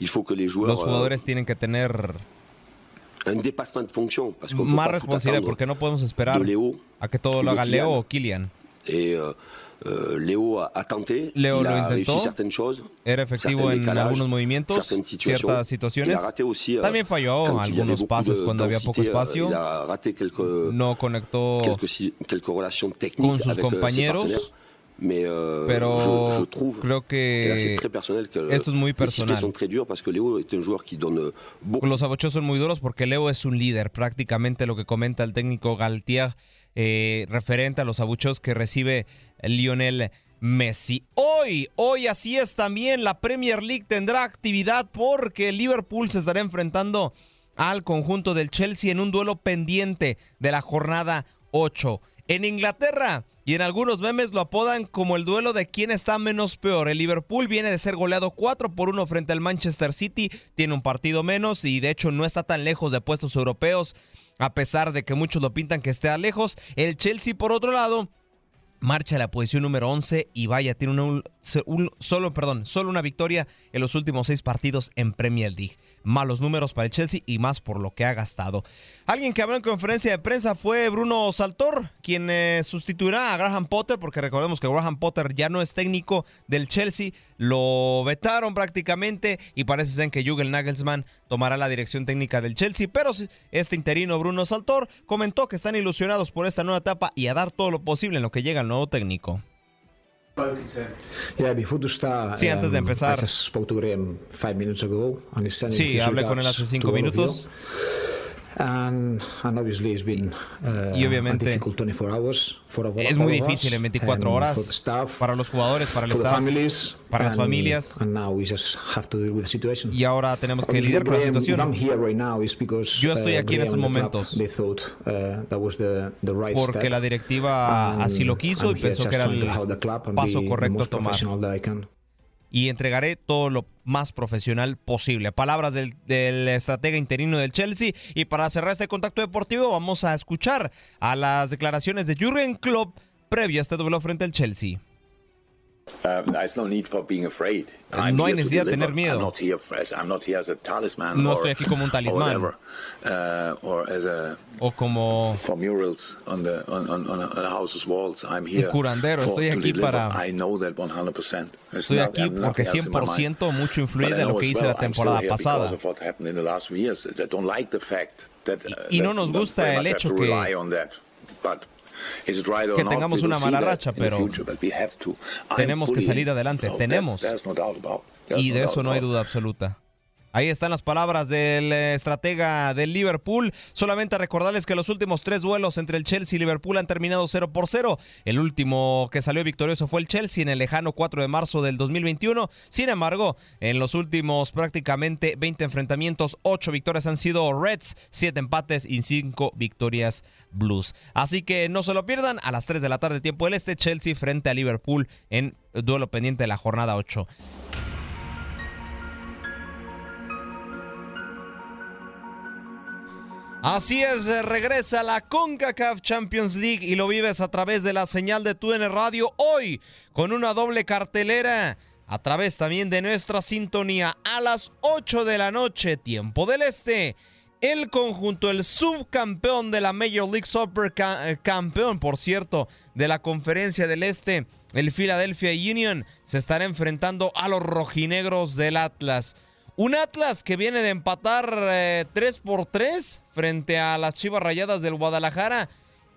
los jugadores tienen que tener euh, más responsabilidad porque no podemos esperar a que todo lo haga Leo o Kylian. Et euh, euh, Léo a, a tenté, Leo il lo a intentó. choses, Era efectivo en algunos movimientos, ciertas situaciones. aussi, euh, También falló algunos pases cuando había poco euh, espacio. Quelques, No conectó quelques, quelques con sus compañeros. Mais Pero je, je trouve, creo que très personnel, que esto es muy personal. que. Los abucheos son muy duros porque Leo es un líder, prácticamente lo que comenta el técnico Galtier eh, referente a los abucheos que recibe Lionel Messi. Hoy, hoy así es también, la Premier League tendrá actividad porque Liverpool se estará enfrentando al conjunto del Chelsea en un duelo pendiente de la jornada 8. En Inglaterra y en algunos memes lo apodan como el duelo de quién está menos peor. El Liverpool viene de ser goleado 4 por 1 frente al Manchester City, tiene un partido menos y de hecho no está tan lejos de puestos europeos, a pesar de que muchos lo pintan que esté lejos. El Chelsea, por otro lado, marcha a la posición número 11 y vaya, tiene solo, perdón, solo una victoria en los últimos seis partidos en Premier League. Malos números para el Chelsea y más por lo que ha gastado. Alguien que habló en conferencia de prensa fue Bruno Saltor, quien eh, sustituirá a Graham Potter, porque recordemos que Graham Potter ya no es técnico del Chelsea, lo vetaron prácticamente y parece ser que Jürgen Nagelsmann tomará la dirección técnica del Chelsea, pero este interino Bruno Saltor comentó que están ilusionados por esta nueva etapa y a dar todo lo posible en lo que llega el nuevo técnico. Sí, antes de um, empezar. Sí, hablé con él hace cinco minutos. And, and obviously it's been uh, Y obviamente difficult 24 hours for all Es muy difícil en 24 and for the horas staff, para los jugadores, para el for the staff, families, para las and- familias. And now we just have to deal with the situation. Y ahora tenemos que lidiar con la situación. I'm here right now is because, Yo estoy uh, aquí en estos and the club, momentos. They thought uh, that was the, the right Porque step. la directiva así lo quiso y pensó que era el paso correcto a tomar. Y entregaré todo lo más profesional posible. Palabras del, del estratega interino del Chelsea. Y para cerrar este contacto deportivo, vamos a escuchar a las declaraciones de Jürgen Klopp previo a este duelo frente al Chelsea. There's no need for being afraid. I'm No hay necesidad de tener miedo. No estoy aquí como un talismán. uh, O como for murals on the on, on, on, a, on a house's walls. I'm here curandero, estoy to aquí para- I know that 100%. There's Estoy aquí porque nothing else in my mind. 100% mucho influye de lo que hice la temporada pasada. uh, Y no nos gusta el hecho que- que tengamos una mala racha, pero tenemos que salir adelante, tenemos. Y de eso no hay duda absoluta. Ahí están las palabras del eh, estratega del Liverpool. Solamente recordarles que los últimos tres duelos entre el Chelsea y Liverpool han terminado 0 por 0. El último que salió victorioso fue el Chelsea en el lejano 4 de marzo del 2021. Sin embargo, en los últimos prácticamente 20 enfrentamientos, 8 victorias han sido Reds, 7 empates y 5 victorias Blues. Así que no se lo pierdan. A las 3 de la tarde, tiempo del este, Chelsea frente a Liverpool en duelo pendiente de la jornada 8. Así es, eh, regresa la CONCACAF Champions League y lo vives a través de la señal de TUN Radio hoy con una doble cartelera a través también de nuestra sintonía a las 8 de la noche, tiempo del este. El conjunto, el subcampeón de la Major League Soccer, eh, campeón, por cierto, de la Conferencia del Este, el Philadelphia Union, se estará enfrentando a los rojinegros del Atlas. Un Atlas que viene de empatar eh, 3 por 3 frente a las Chivas Rayadas del Guadalajara.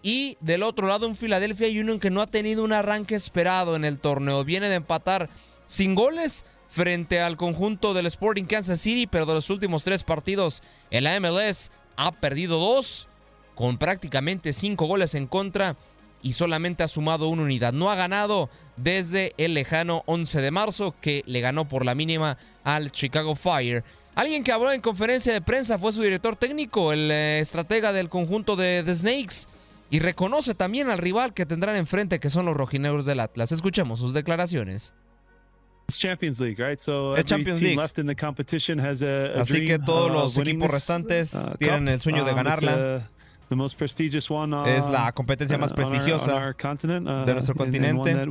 Y del otro lado un Philadelphia Union que no ha tenido un arranque esperado en el torneo. Viene de empatar sin goles frente al conjunto del Sporting Kansas City, pero de los últimos tres partidos en la MLS ha perdido dos con prácticamente cinco goles en contra y solamente ha sumado una unidad. No ha ganado desde el lejano 11 de marzo que le ganó por la mínima al Chicago Fire. Alguien que habló en conferencia de prensa fue su director técnico, el eh, estratega del conjunto de The Snakes, y reconoce también al rival que tendrán enfrente, que son los rojinegros del Atlas. Escuchemos sus declaraciones. It's Champions League, right? So Es every Champions team League. left in the competition has a, a Así que todos los equipos restantes uh, tienen el sueño de Um, ganarla. uh, the most prestigious one, uh, Es la competencia más uh, on our- prestigiosa on our continent, uh, de nuestro and- and one continente.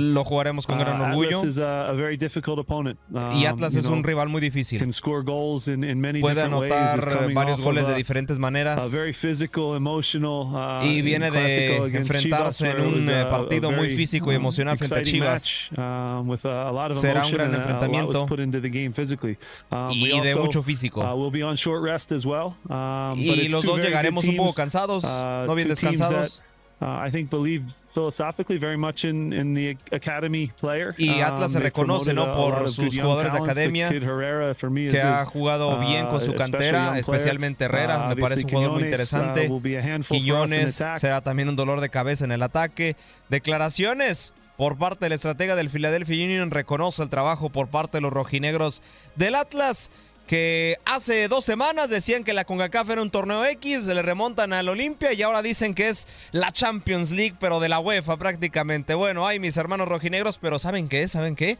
Lo jugaremos con gran Uh, orgullo. Atlas is a, a very difficult opponent. Y Um, Atlas es know, un rival muy difícil. Can score goals in, in many Puede anotar varios goles de a- diferentes a maneras. very physical, emotional, uh, Y viene de enfrentarse Chivas, en un, eh, a- a partido muy very, físico y um, emocional frente a Chivas. match, um, with a, a lot of Será un gran a- a enfrentamiento. put into the game physically. Um, Y de mucho físico. uh, we'll be on short rest as well. Um, Y los dos llegaremos un poco cansados, uh, no bien descansados. that, uh, I think believe philosophically very much in, in the academy player. Y Atlas se reconoce, ¿no? por sus jugadores de academia, que ha jugado bien con su uh, cantera, especialmente Herrera. Me Uh, parece un jugador muy interesante. Uh, will be a handful for us in Quillones será también un dolor de cabeza en el ataque. Declaraciones por parte del estratega del Philadelphia Union reconoce el trabajo por parte de los rojinegros del Atlas. Que hace dos semanas decían que la CONCACAF era un torneo X, se le remontan al Olimpia y ahora dicen que es la Champions League, pero de la UEFA prácticamente. Bueno, ay, mis hermanos rojinegros, pero ¿saben qué? ¿Saben qué?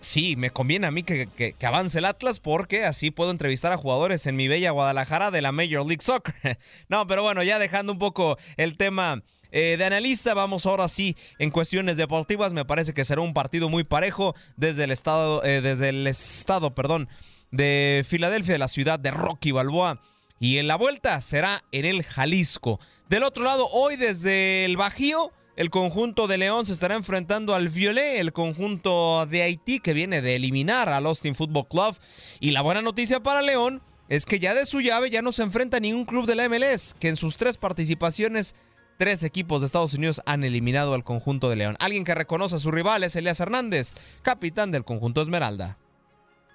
sí, me conviene a mí que, que- que avance el Atlas porque así puedo entrevistar a jugadores en mi bella Guadalajara de la Major League Soccer. [LAUGHS] no, pero bueno, ya dejando un poco el tema eh, de analista, vamos ahora sí en cuestiones deportivas. Me parece que será un partido muy parejo desde el estado, eh, desde el estado, perdón, de Filadelfia, de la ciudad de Rocky Balboa. Y en la vuelta será en el Jalisco. Del otro lado, hoy desde el Bajío, el conjunto de León se estará enfrentando al Violet, el conjunto de Haití que viene de eliminar al Austin Football Club. Y la buena noticia para León es que ya de su llave ya no se enfrenta ningún club de la MLS, que en sus tres participaciones, tres equipos de Estados Unidos han eliminado al conjunto de León. Alguien que reconoce a su rival es Elías Hernández, capitán del conjunto Esmeralda.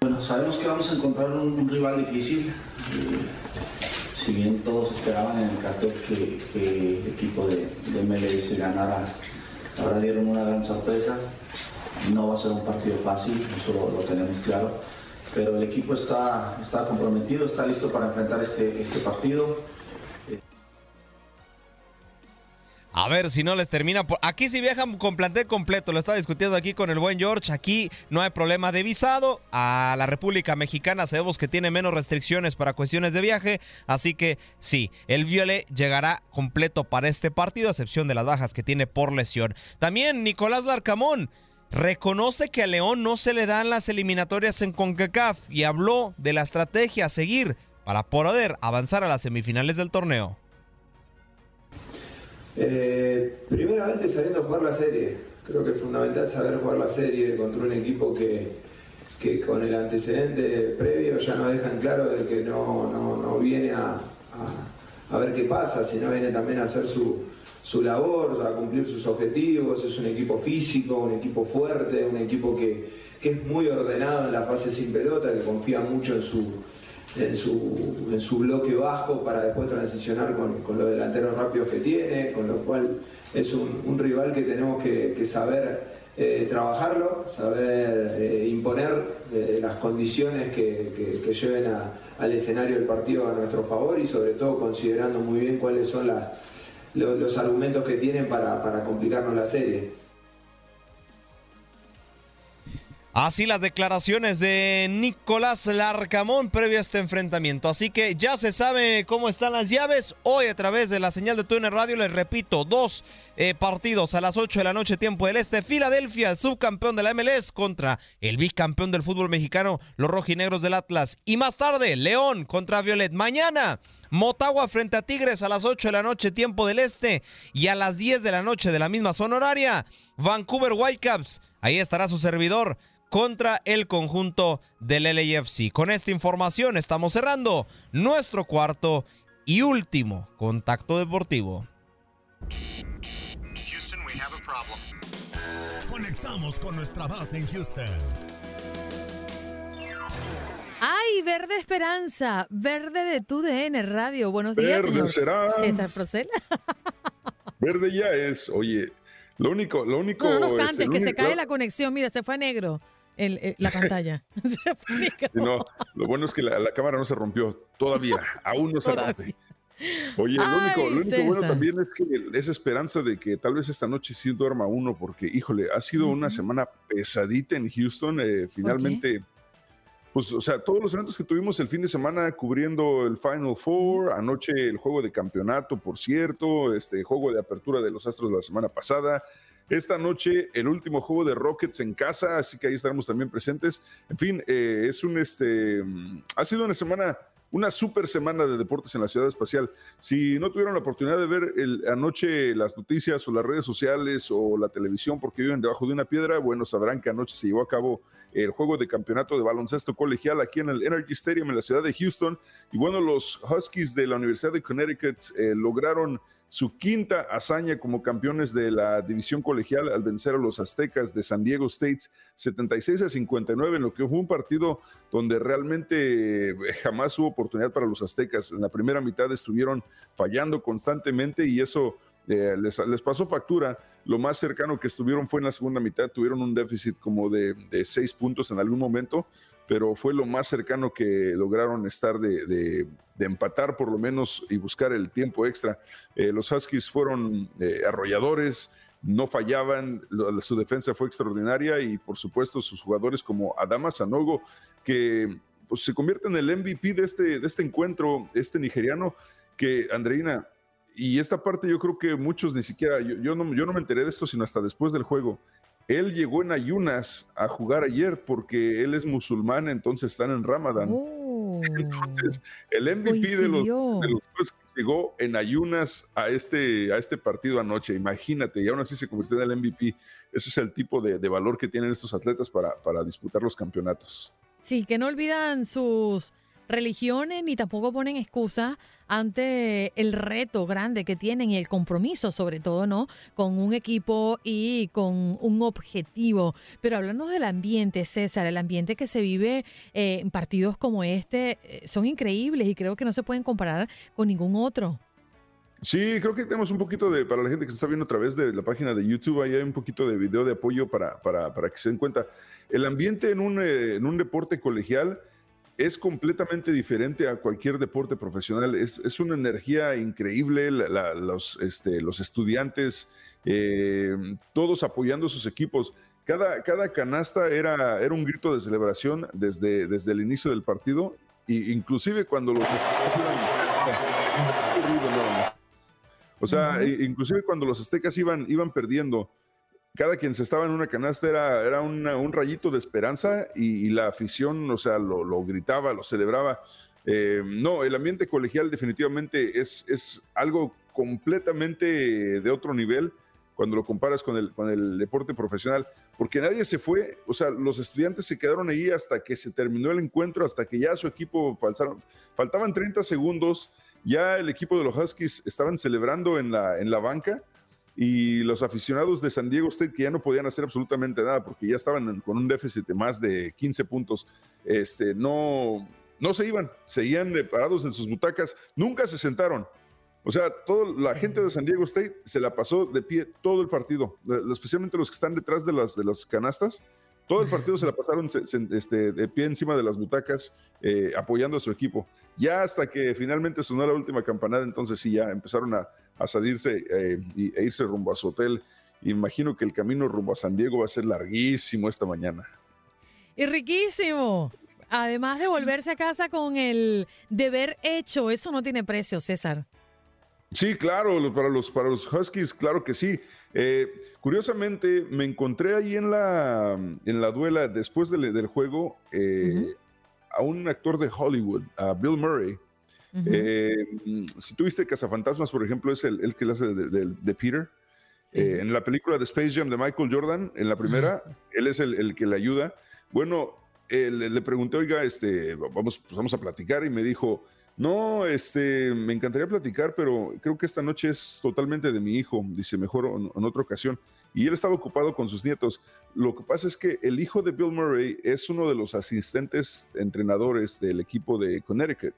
Bueno, sabemos que vamos a encontrar un, rival difícil. Eh, si bien todos esperaban en el cartel que, el equipo de, de MLS ganara, ahora dieron una gran sorpresa. No va a ser un partido fácil, eso lo, lo tenemos claro. Pero el equipo está, está comprometido, está listo para enfrentar este, este partido. A ver si no les termina. Por... Aquí sí viajan con plantel completo. Lo estaba discutiendo aquí con el buen George. Aquí no hay problema de visado. A la República Mexicana sabemos que tiene menos restricciones para cuestiones de viaje. Así que sí, el Violet llegará completo para este partido, a excepción de las bajas que tiene por lesión. También Nicolás Larcamón reconoce que a León no se le dan las eliminatorias en CONCACAF y habló de la estrategia a seguir para poder avanzar a las semifinales del torneo. Eh, primeramente sabiendo jugar la serie. Creo que es fundamental saber jugar la serie contra un equipo que, que con el antecedente previo ya nos dejan claro de que no, no, no viene a, a- ver qué pasa, sino viene también a hacer su, su labor, a cumplir sus objetivos. Es un equipo físico, un equipo fuerte, un equipo que, que es muy ordenado en la fase sin pelota, que confía mucho en su, en su, en su bloque bajo para después transicionar con, con los delanteros rápidos que tiene, con lo cual es un, rival que tenemos que, que saber eh, trabajarlo, saber eh, imponer eh, las condiciones que, que- lleven al escenario del partido a nuestro favor y sobre todo considerando muy bien cuáles son las, lo- los, argumentos que tienen para, para complicarnos la serie. Así las declaraciones de Nicolás Larcamón previo a este enfrentamiento. Así que ya se sabe cómo están las llaves. Hoy a través de la señal de Tuner Radio les repito, dos eh, partidos a las 8 de la noche tiempo del Este. Filadelfia, el subcampeón de la MLS contra el bicampeón del fútbol mexicano, los rojinegros del Atlas. Y más tarde, León contra Violet. Mañana, Motagua frente a Tigres a las 8 de la noche tiempo del Este. Y a las 10 de la noche de la misma zona horaria, Vancouver Whitecaps. Ahí estará su servidor contra el conjunto del LAFC. Con esta información estamos cerrando nuestro cuarto y último contacto deportivo. Conectamos con nuestra base en Houston. Ay, Verde Esperanza, Verde de tu DN Radio. Buenos días, Verde señor será. César Procela. [LAUGHS] Verde ya es, oye, lo único, lo único. No, no el que se cae la conexión. Mira, se fue a negro el- el- la pantalla. [LAUGHS] Se fue negro. No, lo bueno es que la, la cámara no se rompió todavía, aún no se rompe. Oye, lo único, lo único bueno también es que esa esperanza de que tal vez esta noche sí duerma uno, porque, híjole, ha sido una semana pesadita en Houston. eh, finalmente, pues, o sea, todos los eventos que tuvimos el fin de semana cubriendo el Final Four, anoche el juego de campeonato, por cierto, este juego de apertura de los Astros la semana pasada. Esta noche el último juego de Rockets en casa, así que ahí estaremos también presentes. En fin, eh, es un este, ha sido una semana, una super semana de deportes en la ciudad espacial. Si no tuvieron la oportunidad de ver el- anoche las noticias o las redes sociales o la televisión porque viven debajo de una piedra, bueno, sabrán que anoche se llevó a cabo el juego de campeonato de baloncesto colegial aquí en el Energy Stadium en la ciudad de Houston. Y bueno, los Huskies de la Universidad de Connecticut eh, lograron su quinta hazaña como campeones de la división colegial al vencer a los aztecas de San Diego State 76 a 59 en lo que fue un partido donde realmente eh, jamás hubo oportunidad para los aztecas. En la primera mitad estuvieron fallando constantemente y eso eh, les, les pasó factura. Lo más cercano que estuvieron fue en la segunda mitad, tuvieron un déficit como de, de seis puntos en algún momento, pero fue lo más cercano que lograron estar de, de- empatar por lo menos y buscar el tiempo extra. Eh, los Huskies fueron eh, arrolladores, no fallaban, su defensa fue extraordinaria y por supuesto sus jugadores como Adama Sanogo, que pues, se convierte en el MVP de este, de este encuentro, este nigeriano, que Andreina, y esta parte yo creo que muchos ni siquiera, yo, yo no, yo no me enteré de esto sino hasta después del juego. Él llegó en ayunas a jugar ayer porque él es musulmán, entonces están en Ramadán. Entonces, el MVP de los, de los llegó en ayunas a este, a este partido anoche, imagínate, y aún así se convirtió en el MVP. Ese es el tipo de, de valor que tienen estos atletas para, para disputar los campeonatos. Sí, que no olvidan sus religiones ni tampoco ponen excusa ante el reto grande que tienen y el compromiso, sobre todo, ¿no? Con un equipo y con un objetivo. Pero hablando del ambiente, César, el ambiente que se vive eh, en partidos como este eh, son increíbles y creo que no se pueden comparar con ningún otro. Sí, creo que tenemos un poquito de, para la gente que se está viendo a través de la página de YouTube, ahí hay un poquito de video de apoyo para, para, para que se den cuenta. El ambiente en un, eh, en un deporte colegial es completamente diferente a cualquier deporte profesional. Es, es una energía increíble, la- la- los, este, los estudiantes, eh, todos apoyando sus equipos. Cada, cada canasta era, era un grito de celebración desde, desde el inicio del partido, y inclusive cuando los... O sea, inclusive cuando los aztecas iban, iban perdiendo, cada quien se estaba en una canasta era, era un rayito de esperanza y, y la afición, o sea, lo, lo gritaba, lo celebraba. Eh, no, el ambiente colegial definitivamente es, es algo completamente de otro nivel cuando lo comparas con el, con el deporte profesional, porque nadie se fue, o sea, los estudiantes se quedaron ahí hasta que se terminó el encuentro, hasta que ya su equipo faltaron, faltaban 30 segundos, ya el equipo de los Huskies estaban celebrando en la, en la banca y los aficionados de San Diego State que ya no podían hacer absolutamente nada porque ya estaban con un déficit de más de 15 puntos, este, no, no se iban, seguían parados en sus butacas, nunca se sentaron. O sea, toda la gente de San Diego State se la pasó de pie todo el partido, especialmente los que están detrás de las, de las canastas. Todo el partido se la pasaron se- se- este, de pie encima de las butacas, eh, apoyando a su equipo. Ya hasta que finalmente sonó la última campanada, entonces sí, ya empezaron a, a salirse eh, y, e irse rumbo a su hotel. Imagino que el camino rumbo a San Diego va a ser larguísimo esta mañana. Y riquísimo. Además de volverse a casa con el deber hecho, eso no tiene precio, César. Sí, claro, para los, para los Huskies, claro que sí. Eh, curiosamente, me encontré ahí en la, en la duela, después del, del juego, eh, a un actor de Hollywood, a Bill Murray. Eh, si tuviste Cazafantasmas, por ejemplo, es el, el que le hace de, de- de Peter. En la película de Space Jam de Michael Jordan, en la primera, él es el, el que le ayuda. Bueno, le, le pregunté, oiga, este, vamos, pues vamos a platicar y me dijo, no, este, me encantaría platicar, pero creo que esta noche es totalmente de mi hijo. Dice, mejor en, en otra ocasión. Y él estaba ocupado con sus nietos. Lo que pasa es que el hijo de Bill Murray es uno de los asistentes entrenadores del equipo de Connecticut.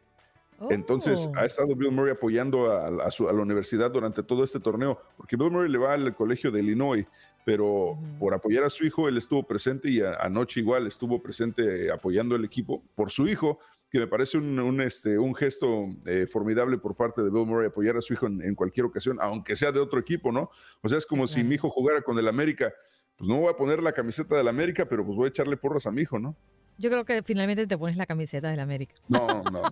Entonces Oh. ha estado Bill Murray apoyando a, a su- a la universidad durante todo este torneo, porque Bill Murray le va al colegio de Illinois, pero por apoyar a su hijo, él estuvo presente y a- anoche igual estuvo presente apoyando al equipo por su hijo, que me parece un, un, este, un gesto eh, formidable por parte de Bill Murray apoyar a su hijo en, en, cualquier ocasión, aunque sea de otro equipo, ¿no? O sea, es como si mi hijo jugara con el América, pues no voy a poner la camiseta del América, pero pues voy a echarle porras a mi hijo, ¿no? Yo creo que finalmente te pones la camiseta del América. No, no. [LAUGHS] no,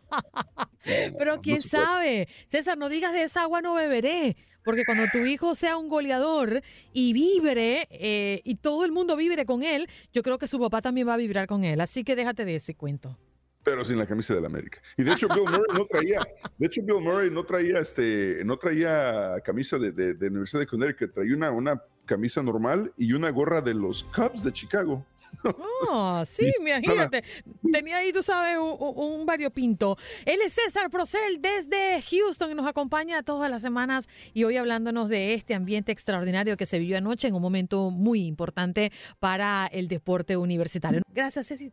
pero no, quién no se puede. sabe. César, no digas de esa agua no beberé. Porque cuando tu hijo sea un goleador y vibre, eh, y todo el mundo vibre con él, yo creo que su papá también va a vibrar con él. Así que déjate de ese cuento. Pero sin la camisa del América. Y de hecho Bill Murray no traía, de hecho Bill Murray no traía este, no traía camisa de, de, de Universidad de Connecticut, traía una, una camisa normal y una gorra de los Cubs de Chicago. Oh, [LAUGHS] sí, imagínate. Tenía ahí, tú sabes, un, un, variopinto. Él es César Procel desde Houston y nos acompaña todas las semanas y hoy hablándonos de este ambiente extraordinario que se vivió anoche en un momento muy importante para el deporte universitario. Gracias, Ceci.